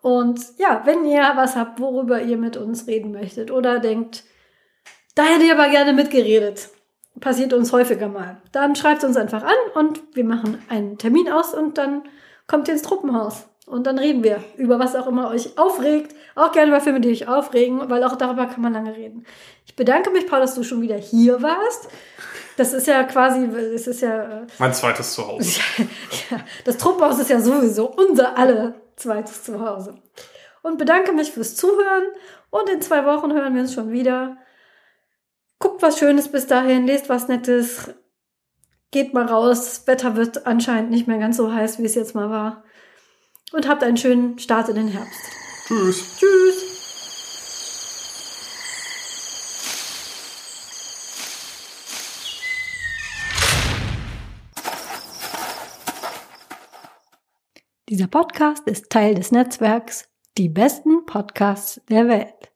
Und ja, wenn ihr was habt, worüber ihr mit uns reden möchtet oder denkt, da hätte ich aber gerne mitgeredet, passiert uns häufiger mal, dann schreibt uns einfach an und wir machen einen Termin aus und dann kommt ihr ins Truppenhaus. Und dann reden wir über was auch immer euch aufregt. Auch gerne über Filme, die euch aufregen, weil auch darüber kann man lange reden. Ich bedanke mich, Paul, dass du schon wieder hier warst. Das ist ja quasi, es ist ja, äh, mein zweites Zuhause. ja, das Truppenhaus ist ja sowieso unser aller zweites Zuhause. Und bedanke mich fürs Zuhören. Und in zwei Wochen hören wir uns schon wieder. Guckt was Schönes bis dahin, lest was Nettes. Geht mal raus. Das Wetter wird anscheinend nicht mehr ganz so heiß, wie es jetzt mal war. Und habt einen schönen Start in den Herbst. Tschüss. Tschüss. Dieser Podcast ist Teil des Netzwerks Die besten Podcasts der Welt.